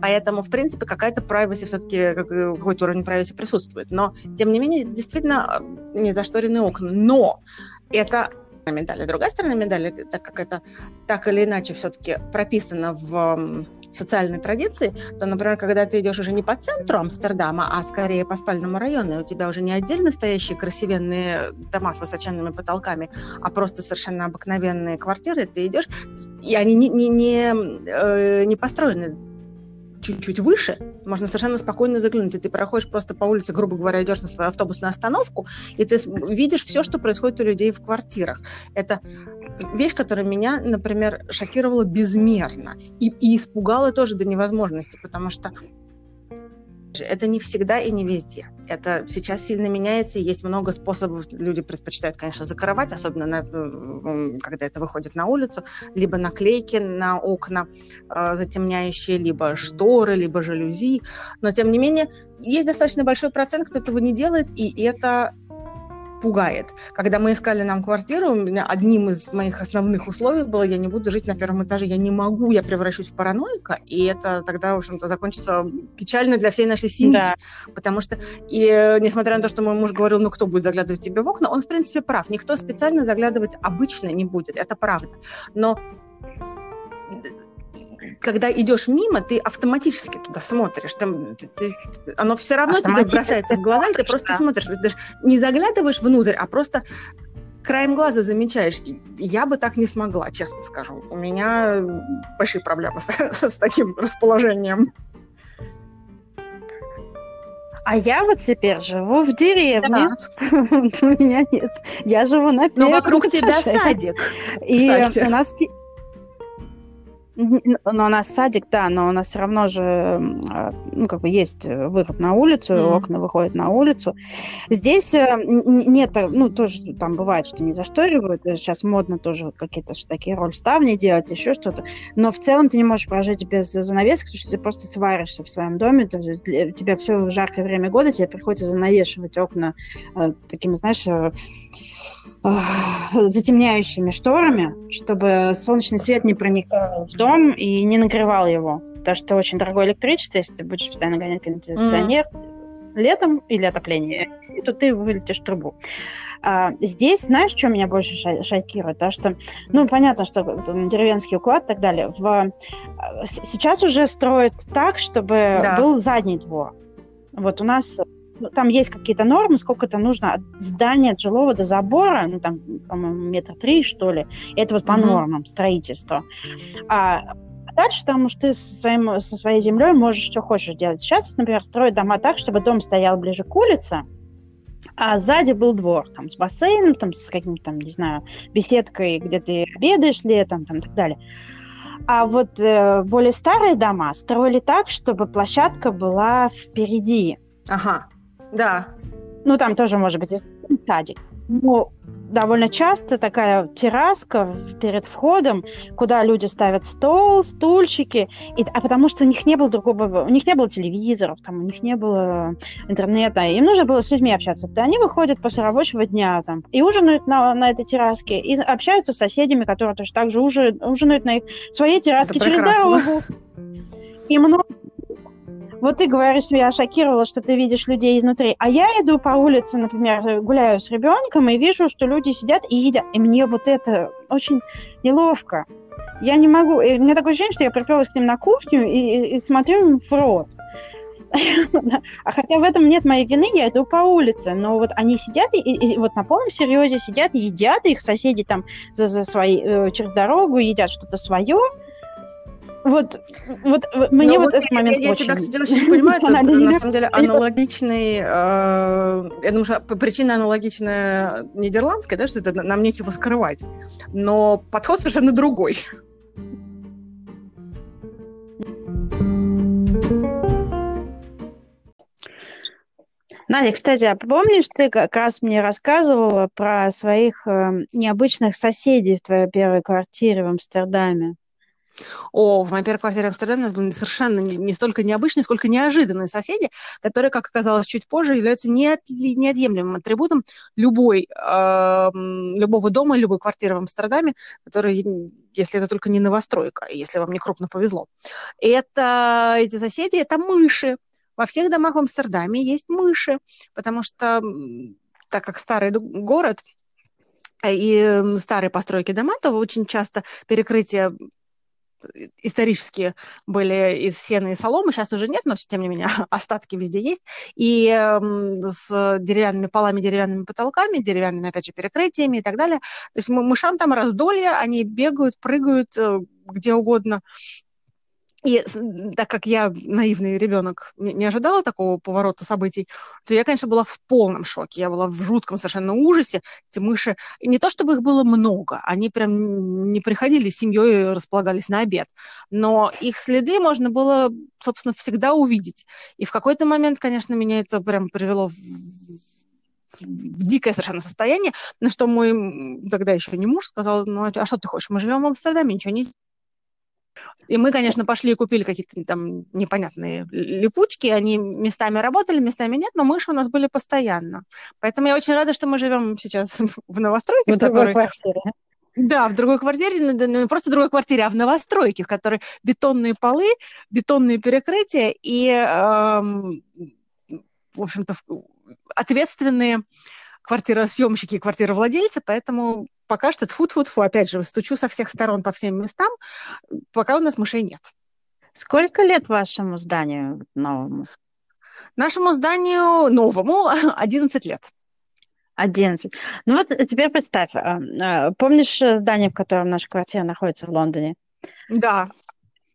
Поэтому, в принципе, какая-то privacy все-таки, какой-то уровень privacy присутствует. Но, тем не менее, действительно, не зашторенные окна. Но это медали. Другая сторона медали, так как это так или иначе все-таки прописано в социальной традиции, то, например, когда ты идешь уже не по центру Амстердама, а скорее по спальному району, и у тебя уже не отдельно стоящие красивенные дома с высоченными потолками, а просто совершенно обыкновенные квартиры, ты идешь, и они не, не, не, э, не построены чуть-чуть выше, можно совершенно спокойно заглянуть. И ты проходишь просто по улице, грубо говоря, идешь на свою автобусную остановку, и ты видишь все, что происходит у людей в квартирах. Это вещь, которая меня, например, шокировала безмерно и, и испугала тоже до невозможности, потому что это не всегда и не везде. Это сейчас сильно меняется, есть много способов. Люди предпочитают, конечно, закрывать, особенно на, когда это выходит на улицу, либо наклейки на окна э, затемняющие, либо шторы, либо жалюзи. Но, тем не менее, есть достаточно большой процент, кто этого не делает, и это пугает. Когда мы искали нам квартиру, у меня одним из моих основных условий было, я не буду жить на первом этаже, я не могу, я превращусь в параноика, и это тогда, в общем-то, закончится печально для всей нашей семьи. Да. Потому что, и несмотря на то, что мой муж говорил, ну, кто будет заглядывать тебе в окна, он, в принципе, прав. Никто специально заглядывать обычно не будет, это правда. Но когда идешь мимо, ты автоматически туда смотришь. Там, ты, оно все равно тебе бросается в глаза, и ты просто да. смотришь. Ты даже не заглядываешь внутрь, а просто краем глаза замечаешь. Я бы так не смогла, честно скажу. У меня большие проблемы с, с таким расположением. А я вот теперь живу в деревне. Да. У меня нет. Я живу на первом Но вокруг тебя садик. И у нас но у нас садик, да, но у нас все равно же, а, ну, как бы есть э, выход на улицу, mm-hmm. окна выходят на улицу. Здесь э, нет, э, ну, тоже там бывает, что не зашторивают, сейчас модно тоже какие-то такие рольставни делать, еще что-то, но в целом ты не можешь прожить без занавесок, потому что ты просто сваришься в своем доме, то есть у тебя все в жаркое время года, тебе приходится занавешивать окна такими, знаешь, затемняющими шторами, чтобы солнечный свет не проникал в дом и не нагревал его. Потому что очень дорогое электричество, если ты будешь постоянно гонять кондиционер mm. летом или отопление, то ты вылетишь трубу. А, здесь, знаешь, что меня больше шокирует? То, что, ну, понятно, что деревенский уклад и так далее. В, а, сейчас уже строят так, чтобы да. был задний двор. Вот у нас там есть какие-то нормы, сколько это нужно от здания от жилого до забора, ну, там, по-моему, метр три, что ли. Это вот по mm-hmm. нормам строительства. А дальше там уж ты со, своим, со своей землей можешь что хочешь делать. Сейчас, например, строят дома так, чтобы дом стоял ближе к улице, а сзади был двор, там, с бассейном, там, с каким-то, там, не знаю, беседкой, где ты обедаешь летом, там, и так далее. А вот э, более старые дома строили так, чтобы площадка была впереди. Ага. Да. Ну, там тоже может быть садик. Но довольно часто такая терраска перед входом, куда люди ставят стол, стульчики, и, а потому что у них не было другого, у них не было телевизоров, там, у них не было интернета, им нужно было с людьми общаться. То они выходят после рабочего дня там, и ужинают на, на этой терраске, и общаются с соседями, которые тоже так же ужинают, ужинают на их своей терраске через дорогу. И много вот ты говоришь, я шокировала, что ты видишь людей изнутри. А я иду по улице, например, гуляю с ребенком и вижу, что люди сидят и едят. И мне вот это очень неловко. Я не могу. И у меня такое ощущение, что я приперлась к ним на кухню и, и, смотрю им в рот. А хотя в этом нет моей вины, я иду по улице, но вот они сидят и, и, и вот на полном серьезе сидят едят, и их соседи там за, за свои, э, через дорогу едят что-то свое, вот, вот мне вот, вот этот момент я, очень... Я тебя, кстати, очень понимаю, это на самом деле аналогичный, э, я думаю, что причина аналогичная нидерландская, да, что это нам нечего скрывать, но подход совершенно другой. Надя, кстати, а помнишь, ты как раз мне рассказывала про своих э, необычных соседей в твоей первой квартире в Амстердаме? О, в моей первой квартире в Амстердаме у нас были совершенно не, не столько необычные, сколько неожиданные соседи, которые, как оказалось чуть позже, являются неот, неотъемлемым атрибутом любой, э, любого дома, любой квартиры в Амстердаме, который, если это только не новостройка, если вам не крупно повезло. Это, эти соседи – это мыши. Во всех домах в Амстердаме есть мыши, потому что так как старый город, и старые постройки дома, то очень часто перекрытие исторически были из сены и соломы, сейчас уже нет, но тем не менее остатки везде есть, и э, с деревянными полами, деревянными потолками, деревянными, опять же, перекрытиями и так далее. То есть мышам там раздолье, они бегают, прыгают э, где угодно, и так как я наивный ребенок не ожидала такого поворота событий, то я, конечно, была в полном шоке. Я была в жутком совершенно ужасе. Эти мыши, и не то чтобы их было много, они прям не приходили с семьей и располагались на обед, но их следы можно было, собственно, всегда увидеть. И в какой-то момент, конечно, меня это прям привело в в дикое совершенно состояние, на что мой тогда еще не муж сказал, ну а что ты хочешь, мы живем в Амстердаме, ничего не и мы, конечно, пошли и купили какие-то там непонятные липучки. Они местами работали, местами нет, но мыши у нас были постоянно. Поэтому я очень рада, что мы живем сейчас в новостройке. В, в другой квартире. Да, в другой квартире, не просто в другой квартире, а в новостройке, в которой бетонные полы, бетонные перекрытия и, эм, в общем-то, ответственные квартиросъемщики и квартировладельцы, поэтому пока что тфу тфу тфу опять же, стучу со всех сторон по всем местам, пока у нас мышей нет. Сколько лет вашему зданию новому? Нашему зданию новому 11 лет. 11. Ну вот теперь представь, а, а, помнишь здание, в котором наша квартира находится в Лондоне? Да.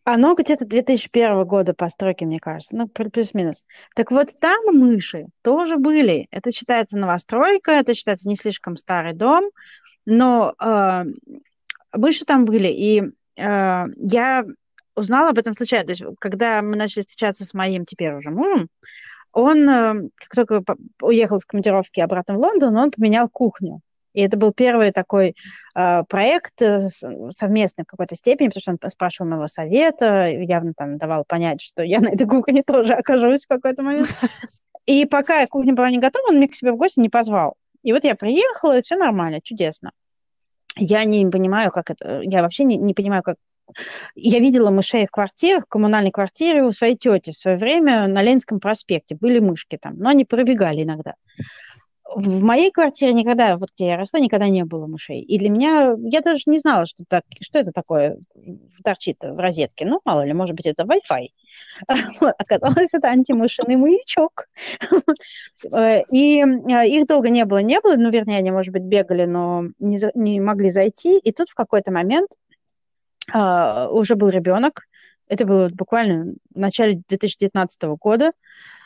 Оно где-то 2001 года постройки, мне кажется, ну, плюс-минус. Так вот, там мыши тоже были. Это считается новостройка, это считается не слишком старый дом, но э, мыши там были, и э, я узнала об этом случайно. То есть, когда мы начали встречаться с моим теперь уже мужем, он, э, как только уехал с командировки обратно в Лондон, он поменял кухню. И это был первый такой э, проект э, совместный в какой-то степени, потому что он спрашивал моего совета, явно там давал понять, что я на этой кухне тоже окажусь в какой-то момент. И пока кухня была не готова, он меня к себе в гости не позвал. И вот я приехала, и все нормально, чудесно. Я не понимаю, как это... Я вообще не, не понимаю, как... Я видела мышей в квартире, в коммунальной квартире у своей тети в свое время на Ленинском проспекте. Были мышки там, но они пробегали иногда в моей квартире никогда, вот где я росла, никогда не было мышей. И для меня, я даже не знала, что, так, что это такое торчит в розетке. Ну, мало ли, может быть, это Wi-Fi. Оказалось, это антимышиный маячок. И э, их долго не было, не было. Ну, вернее, они, может быть, бегали, но не, не могли зайти. И тут в какой-то момент а, уже был ребенок. Это было буквально в начале 2019 года.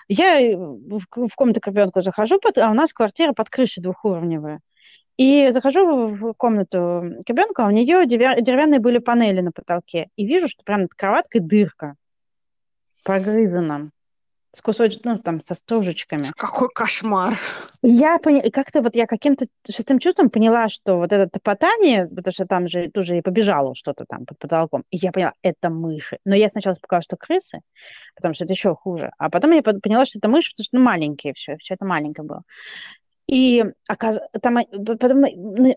Я э, в, в комнату к ребенку захожу, а у нас квартира под крышей двухуровневая. И захожу в комнату к ребенку, а у нее деревянные были панели на потолке. И вижу, что прям над кроваткой дырка прогрызана с кусочками, ну, там, со стружечками. Какой кошмар! Я поняла, как-то вот я каким-то шестым чувством поняла, что вот это топотание, потому что там же тоже и побежало что-то там под потолком, и я поняла, это мыши. Но я сначала испугалась, что крысы, потому что это еще хуже. А потом я поняла, что это мыши, потому что ну, маленькие все, все это маленькое было. И оказ... там, потом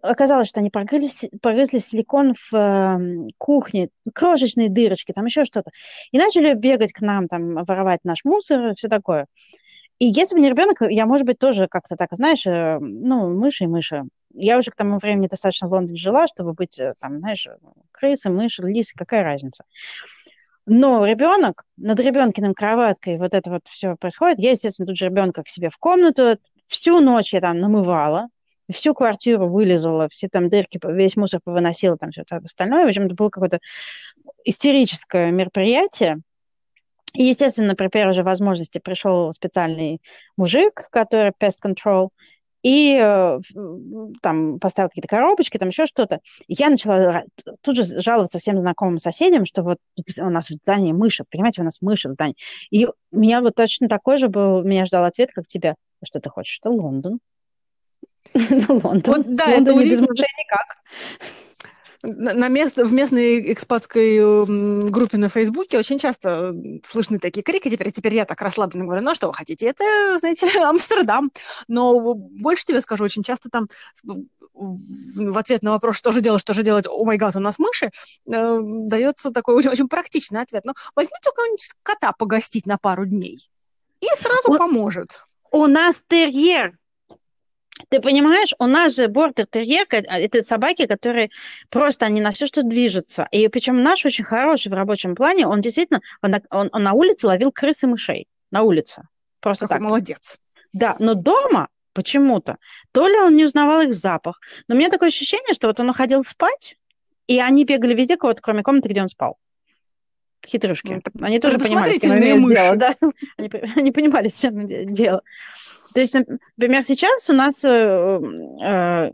оказалось, что они прогрызли, прогрызли силикон в э, кухне, крошечные дырочки, там еще что-то. И начали бегать к нам, там, воровать наш мусор, все такое. И если бы не ребенок, я, может быть, тоже как-то так, знаешь, э, ну, мыши и мыши. Я уже к тому времени достаточно в Лондоне жила, чтобы быть, э, там, знаешь, крысы, мыши, лисы, какая разница. Но ребенок, над ребенкиным кроваткой вот это вот все происходит. Я, естественно, тут же ребенка к себе в комнату, Всю ночь я там намывала, всю квартиру вылезала, все там дырки, весь мусор повыносила, там все остальное. В общем, это было какое-то истерическое мероприятие. И, естественно, при первой же возможности пришел специальный мужик, который pest control, и э, там поставил какие-то коробочки, там еще что-то. И я начала тут же жаловаться всем знакомым соседям, что вот у нас в здании мыши, понимаете, у нас мыши в здании. И у меня вот точно такой же был, меня ждал ответ, как тебя. Что ты хочешь? Это Лондон. Лондон. Вот, да, это удивительно. никак на мест, в местной экспатской группе на Фейсбуке очень часто слышны такие крики. Теперь, теперь я так расслабленно говорю, ну а что вы хотите? Это, знаете, Амстердам. Но больше тебе скажу, очень часто там в ответ на вопрос, что же делать, что же делать, о май гад, у нас мыши, э, дается такой очень, очень практичный ответ. Ну, возьмите у кого-нибудь кота погостить на пару дней, и сразу у, поможет. У нас терьер, ты понимаешь, у нас же бордер-терьер, а, это собаки, которые просто, они на все, что движется. И причем наш очень хороший в рабочем плане, он действительно, он, он, он на улице ловил крыс и мышей. На улице. Просто Какой так. молодец. Да, но дома почему-то, то ли он не узнавал их запах, но у меня такое ощущение, что вот он уходил спать, и они бегали везде, кроме комнаты, где он спал. Хитрюшки. Ну, они тоже понимали, с чем имеют дело. Да? Они, они понимали, с чем дело. То есть, например, сейчас у нас, э, э,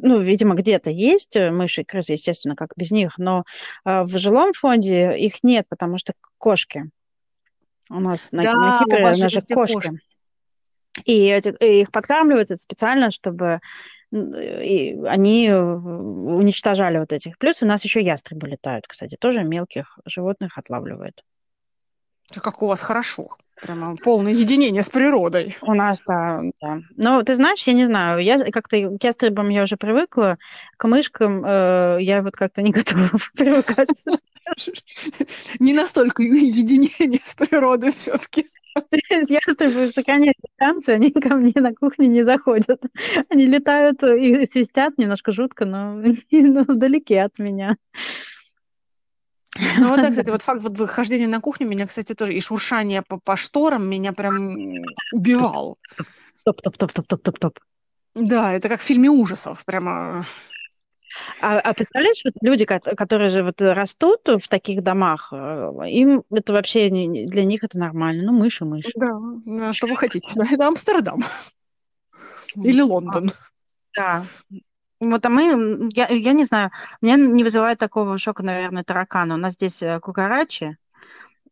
ну, видимо, где-то есть мыши и крысы, естественно, как без них, но э, в жилом фонде их нет, потому что кошки. У нас да, на, на Кипре у нас же кошки. кошки. И, эти, и их подкармливают специально, чтобы и они уничтожали вот этих. Плюс у нас еще ястребы летают, кстати, тоже мелких животных отлавливают. Как у вас хорошо. Прямо полное единение с природой. У нас, да, да. Ну, ты знаешь, я не знаю, я как-то к ястребам я уже привыкла, к мышкам э, я вот как-то не готова привыкать. Не настолько единение с природой все-таки. Ястребы сохраняют дистанцию, они ко мне на кухне не заходят. Они летают и свистят немножко жутко, но, но вдалеке от меня. Ну вот да, кстати, вот факт вот хождения на кухню меня, кстати, тоже, и шуршание по, по шторам меня прям убивал. Топ, топ, топ, топ, топ, топ, топ. Да, это как в фильме ужасов, прямо. А, а представляешь, вот люди, которые же вот растут в таких домах, э, им это вообще не, для них это нормально. Ну, мыши, мыши. Да, а что вы хотите? Да, это Амстердам. Или Лондон. Да, вот, а мы, я, я не знаю, меня не вызывает такого шока, наверное, тараканы. У нас здесь э, кукарачи,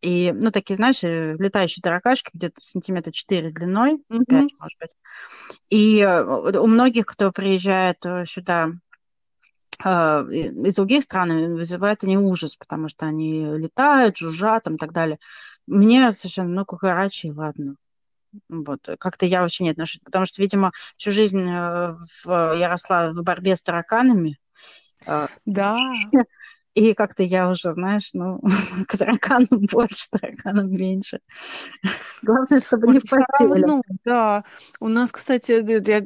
и, ну, такие, знаешь, э, летающие таракашки, где-то сантиметра 4 длиной, mm-hmm. 5, может быть. И у многих, кто приезжает сюда из других стран, вызывает они ужас, потому что они летают, жужжат там, и так далее. Мне совершенно, ну, кукарачи, ладно. Вот. Как-то я вообще не отношусь, потому что, видимо, всю жизнь э, в, я росла в борьбе с тараканами. Э, да. И как-то я уже, знаешь, ну, к тараканам больше, тараканам меньше. Главное, чтобы Может, не в постели. Равно, да. У нас, кстати, я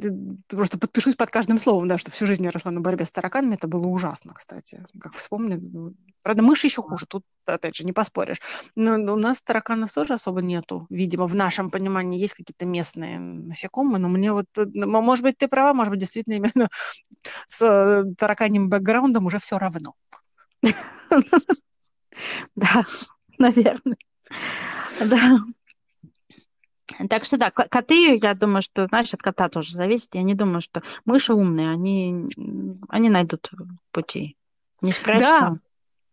просто подпишусь под каждым словом, да, что всю жизнь я росла на борьбе с тараканами. Это было ужасно, кстати. Как вспомню. Ну, правда, мыши еще хуже, тут, опять же, не поспоришь. Но у нас тараканов тоже особо нету. Видимо, в нашем понимании есть какие-то местные насекомые, но мне вот, э, может быть, ты права, может быть, действительно именно с э, тараканьим бэкграундом уже все равно. Да, наверное. Да. Так что да, коты, я думаю, что, знаешь, от кота тоже зависит. Я не думаю, что мыши умные, они, они найдут пути. Не спрячутся. Да,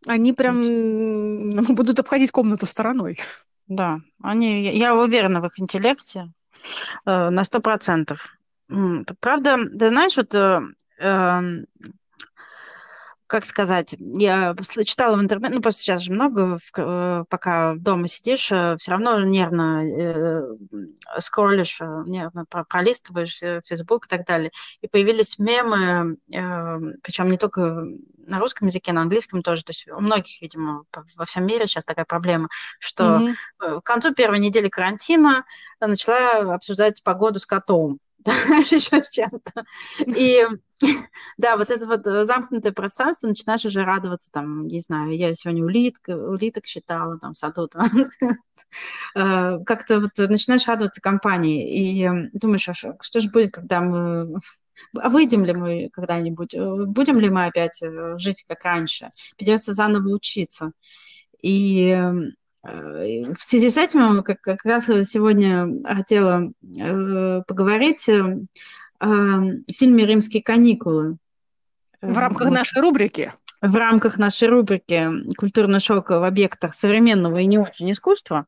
они прям будут обходить комнату стороной. Да, они, я уверена в их интеллекте э, на сто процентов. Правда, ты знаешь, вот э, эм, как сказать, я читала в интернете, ну, просто сейчас же много, э, пока дома сидишь, э, все равно нервно э, скроллишь, э, нервно пролистываешь Facebook и так далее. И появились мемы, э, причем не только на русском языке, на английском тоже. То есть у многих, видимо, во всем мире сейчас такая проблема, что mm-hmm. к концу первой недели карантина начала обсуждать погоду с котом. еще чем-то. И да, вот это вот замкнутое пространство, начинаешь уже радоваться, там, не знаю, я сегодня улитка, улиток считала, там, саду, там, э, как-то вот начинаешь радоваться компании, и думаешь, а что же будет, когда мы а выйдем ли мы когда-нибудь? Будем ли мы опять э, жить как раньше? Придется заново учиться. И Э, в связи с этим как, как раз сегодня хотела э, поговорить о фильме «Римские каникулы». В рамках нашей рубрики. в рамках нашей рубрики «Культурный шок в объектах современного и не очень искусства»,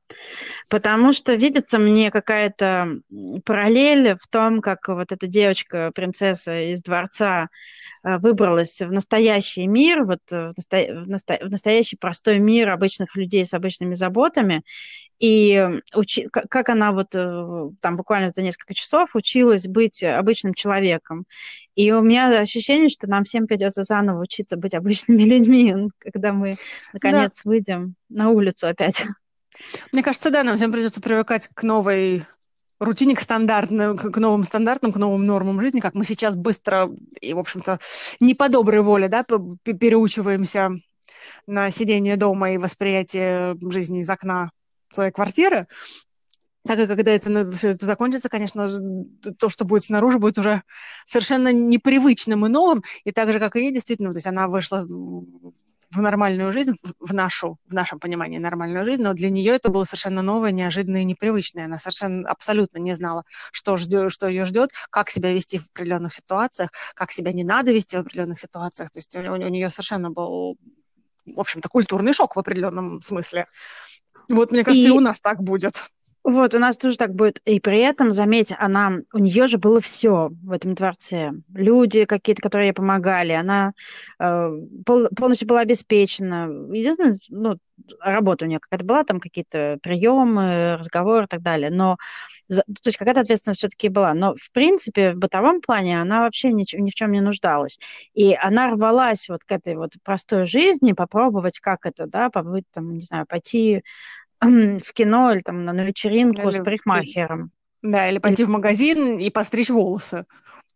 потому что видится мне какая-то параллель в том, как вот эта девочка, принцесса из дворца, выбралась в настоящий мир, вот в, насто... в настоящий простой мир обычных людей с обычными заботами, и учи, как она вот э, там буквально за несколько часов училась быть обычным человеком. И у меня ощущение, что нам всем придется заново учиться быть обычными людьми, когда мы наконец да. выйдем на улицу опять. Мне кажется, да, нам всем придется привыкать к новой рутине, к стандартным, к новым стандартам, к новым нормам жизни, как мы сейчас быстро и, в общем-то, не по доброй воле, да, переучиваемся на сидение дома и восприятие жизни из окна своей квартиры, так и когда это все это закончится, конечно, то, что будет снаружи, будет уже совершенно непривычным и новым. И так же, как и ей, действительно, то есть она вышла в нормальную жизнь, в нашу, в нашем понимании нормальную жизнь, но для нее это было совершенно новое, неожиданное и непривычное. Она совершенно абсолютно не знала, что, ждет, что ее ждет, как себя вести в определенных ситуациях, как себя не надо вести в определенных ситуациях. То есть у, у нее совершенно был, в общем-то, культурный шок в определенном смысле. Вот, мне кажется, и, и у нас так будет. Вот, у нас тоже так будет. И при этом, заметь, она, у нее же было все в этом дворце. Люди какие-то, которые ей помогали. Она э, пол, полностью была обеспечена. Единственное, ну, работа у нее какая-то была, там какие-то приемы, разговоры и так далее. Но, то есть какая-то ответственность все-таки была. Но, в принципе, в бытовом плане она вообще ни, ни в чем не нуждалась. И она рвалась вот к этой вот простой жизни, попробовать, как это, да, побыть там, не знаю, пойти в кино или там на вечеринку или, с парикмахером. Да, или пойти или... в магазин и постричь волосы.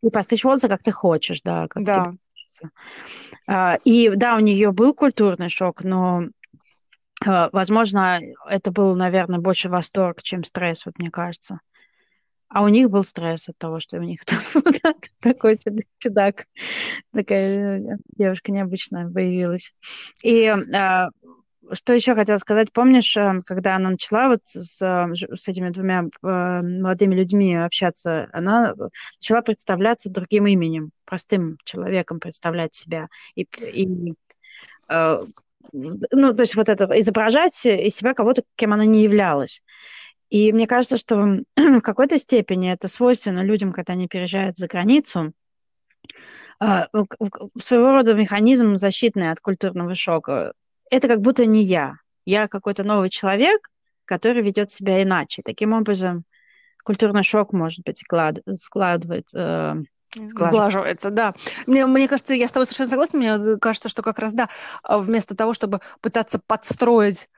И постричь волосы, как ты хочешь, да. Как да. А, и да, у нее был культурный шок, но а, возможно, это был, наверное, больше восторг, чем стресс, вот мне кажется. А у них был стресс от того, что у них такой чудак, такая э, девушка необычная появилась. И а, что еще хотела сказать? Помнишь, э, когда она начала вот с, с этими двумя э, молодыми людьми общаться, она начала представляться другим именем, простым человеком представлять себя. И, и э, ну, то есть вот это, изображать из себя кого-то, кем она не являлась. И мне кажется, что в какой-то степени это свойственно людям, когда они переезжают за границу, своего рода механизм защитный от культурного шока это как будто не я. Я какой-то новый человек, который ведет себя иначе. Таким образом, культурный шок, может быть, склад, складывает, э, Сглаживается, да. Мне, мне кажется, я с тобой совершенно согласна. Мне кажется, что как раз, да, вместо того, чтобы пытаться подстроить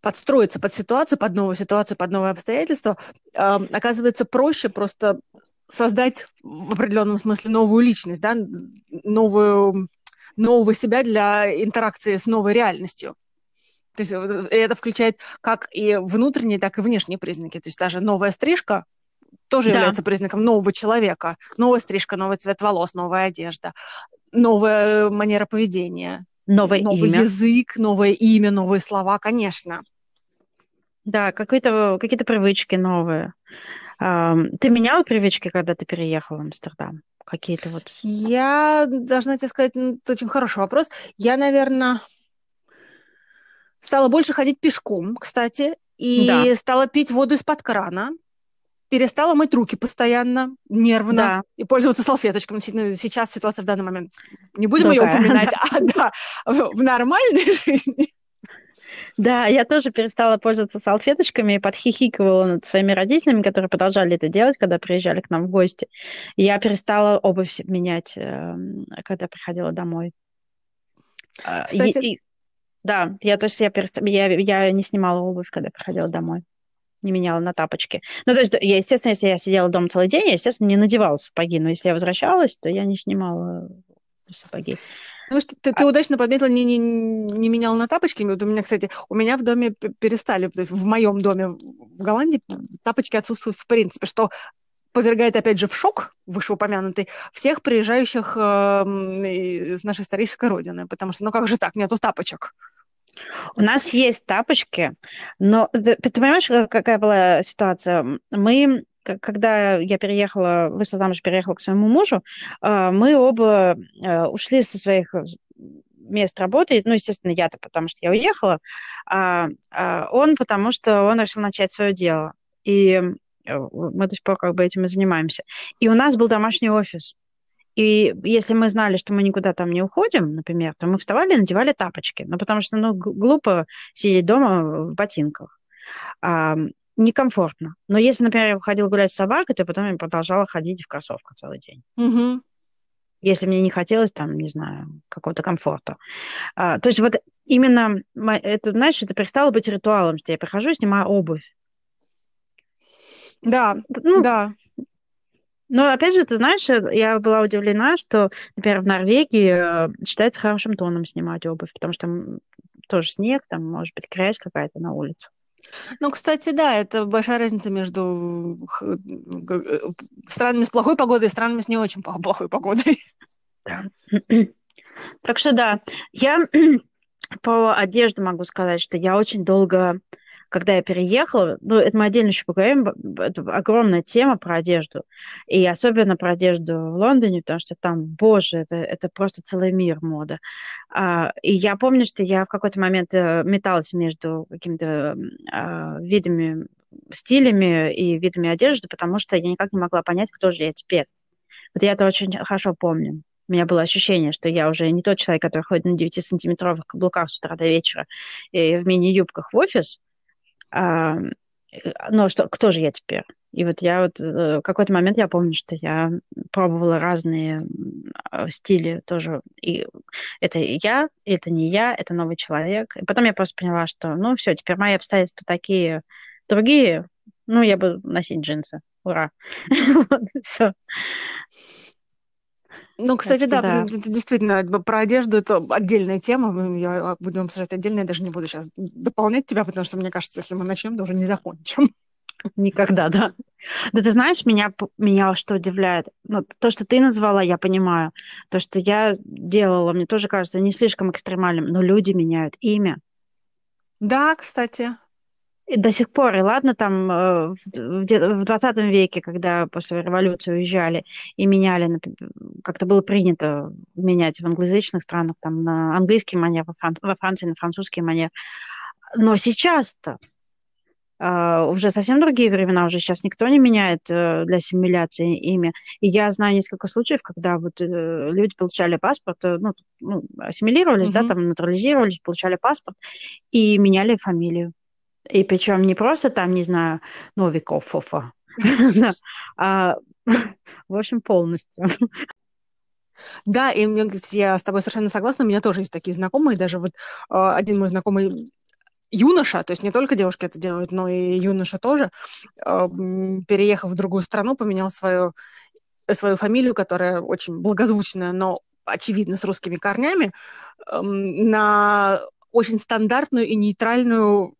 подстроиться под ситуацию, под новую ситуацию, под новые обстоятельства, э, оказывается проще просто создать в определенном смысле новую личность, да, новую нового себя для интеракции с новой реальностью. То есть это включает как и внутренние, так и внешние признаки. То есть даже новая стрижка тоже да. является признаком нового человека. Новая стрижка, новый цвет волос, новая одежда, новая манера поведения. Новое новый имя. язык, новое имя, новые слова, конечно. Да, какие-то какие привычки новые. Ты меняла привычки, когда ты переехала в Амстердам? Какие-то вот... Я должна тебе сказать, ну, это очень хороший вопрос. Я, наверное, стала больше ходить пешком, кстати, и да. стала пить воду из-под крана, перестала мыть руки постоянно, нервно, да. и пользоваться салфеточками. Сейчас ситуация в данный момент, не будем Другая. ее упоминать, а да, в, в нормальной жизни да, я тоже перестала пользоваться салфеточками и подхихикивала над своими родителями, которые продолжали это делать, когда приезжали к нам в гости. Я перестала обувь менять, эм, когда приходила домой. А, Кстати... И, и, да, я, то есть я, перест... я, я не снимала обувь, когда приходила домой не меняла на тапочки. Ну, то есть, я, естественно, если я сидела дома целый день, я, естественно, не надевала сапоги, но если я возвращалась, то я не снимала сапоги. Ну, что ты, ты удачно подметила, не, не, не меняла на тапочки. Вот у меня, кстати, у меня в доме перестали, то есть в моем доме в Голландии тапочки отсутствуют в принципе, что подвергает, опять же, в шок вышеупомянутый всех приезжающих э, из нашей исторической родины, потому что, ну как же так, нету тапочек. У нас есть тапочки, но ты, ты понимаешь, какая была ситуация? Мы когда я переехала, вышла замуж, переехала к своему мужу, а, мы оба э, ушли со своих мест работы, ну, естественно, я-то, потому что я уехала, а, а он, потому что он решил начать свое дело. И э, мы до сих пор как бы этим и занимаемся. И у нас был домашний офис. И если мы знали, что мы никуда там не уходим, например, то мы вставали и надевали тапочки. Ну, потому что, ну, глупо сидеть дома в ботинках. Некомфортно. Но если, например, я выходила гулять с собакой, то потом я продолжала ходить в кроссовках целый день. Угу. Если мне не хотелось, там, не знаю, какого-то комфорта. А, то есть вот именно, это, знаешь, это перестало быть ритуалом, что я прихожу и снимаю обувь. Да, ну, да. Но опять же, ты знаешь, я была удивлена, что, например, в Норвегии э, считается хорошим тоном снимать обувь, потому что там тоже снег, там может быть грязь какая-то на улице. Ну, кстати, да, это большая разница между э, странами с плохой погодой и странами с не очень плохой погодой. Да. Так что да, я по одежде могу сказать, что я очень долго когда я переехала, ну, это мы отдельно еще поговорим, это огромная тема про одежду, и особенно про одежду в Лондоне, потому что там, боже, это, это просто целый мир мода. А, и я помню, что я в какой-то момент э, металась между какими-то а, видами, стилями и видами одежды, потому что я никак не могла понять, кто же я теперь. Вот я это очень хорошо помню. У меня было ощущение, что я уже не тот человек, который ходит на 9-сантиметровых каблуках с утра до вечера и в мини-юбках в офис, а, ну, что, кто же я теперь? И вот я вот в какой-то момент я помню, что я пробовала разные а, стили тоже. И это я, это не я, это новый человек. И потом я просто поняла, что, ну, все, теперь мои обстоятельства такие другие. Ну, я буду носить джинсы. Ура. Все. Ну, кстати, да, да, действительно про одежду это отдельная тема. Я а, будем обсуждать отдельно. Я даже не буду сейчас дополнять тебя, потому что мне кажется, если мы начнем, то уже не закончим. Никогда, да. Да ты знаешь, меня, меня что удивляет? Ну, то, что ты назвала, я понимаю. То, что я делала, мне тоже кажется не слишком экстремальным, но люди меняют имя. Да, кстати. И до сих пор, и ладно, там э, в 20 веке, когда после революции уезжали и меняли, как-то было принято менять в англоязычных странах, там на английский манер, во Франции на французский манер. Но сейчас-то Uh, уже совсем другие времена, уже сейчас никто не меняет uh, для ассимиляции имя. И я знаю несколько случаев, когда вот uh, люди получали паспорт, ну, ну ассимилировались, mm-hmm. да, там натурализировались, получали паспорт и меняли фамилию. И причем не просто там, не знаю, Новиков, а, в общем, полностью. Да, и мне, я с тобой совершенно согласна, у меня тоже есть такие знакомые, даже вот а, один мой знакомый юноша, то есть не только девушки это делают, но и юноша тоже, а, переехав в другую страну, поменял свою, свою фамилию, которая очень благозвучная, но очевидно с русскими корнями, на очень стандартную и нейтральную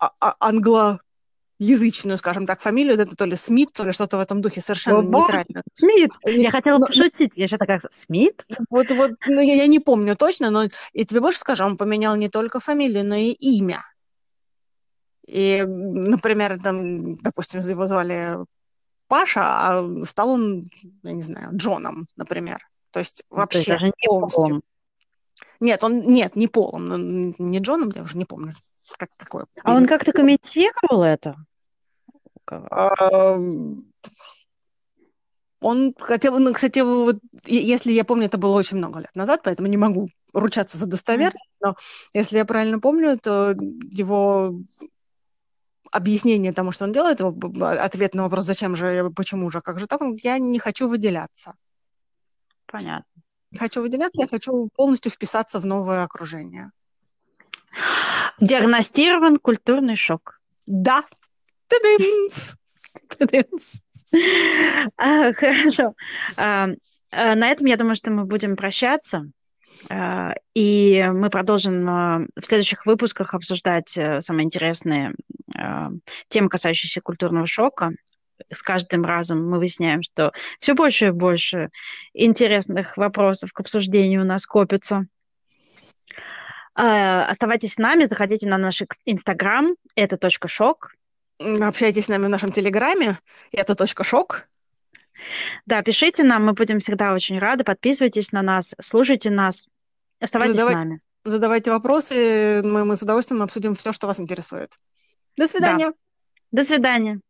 а, а, англоязычную, скажем так, фамилию, это то ли Смит, то ли что-то в этом духе, совершенно О, нейтрально. Смит! Я хотела но, пошутить, я еще такая, Смит? Вот, вот, ну, я, я не помню точно, но и тебе больше скажу, он поменял не только фамилию, но и имя. И, например, там, допустим, его звали Паша, а стал он, я не знаю, Джоном, например. То есть вообще То есть не полностью. Полом. Нет, он нет, не полом, не Джоном, я уже не помню как, какое. А он как-то комментировал это? Он хотел, ну, кстати, вот, если я помню, это было очень много лет назад, поэтому не могу ручаться за достоверность, но если я правильно помню, то его объяснение тому, что он делает, его ответ на вопрос, зачем же, почему же, как же так, я не хочу выделяться. Понятно. Не хочу выделяться, я хочу полностью вписаться в новое окружение. Диагностирован культурный шок. Да. Тадынс. А, хорошо. А, а, на этом, я думаю, что мы будем прощаться. И мы продолжим в следующих выпусках обсуждать э, самые интересные темы, касающиеся культурного шока. С каждым разом мы выясняем, что все больше и больше интересных вопросов к обсуждению у нас копится. Э, оставайтесь с нами, заходите на наш инстаграм, это точка шок. Общайтесь с нами в нашем телеграме, это точка шок. Да, пишите нам, мы будем всегда очень рады, подписывайтесь на нас, слушайте нас, Оставайтесь Задавай... с нами. Задавайте вопросы, мы, мы с удовольствием обсудим все, что вас интересует. До свидания. Да. До свидания.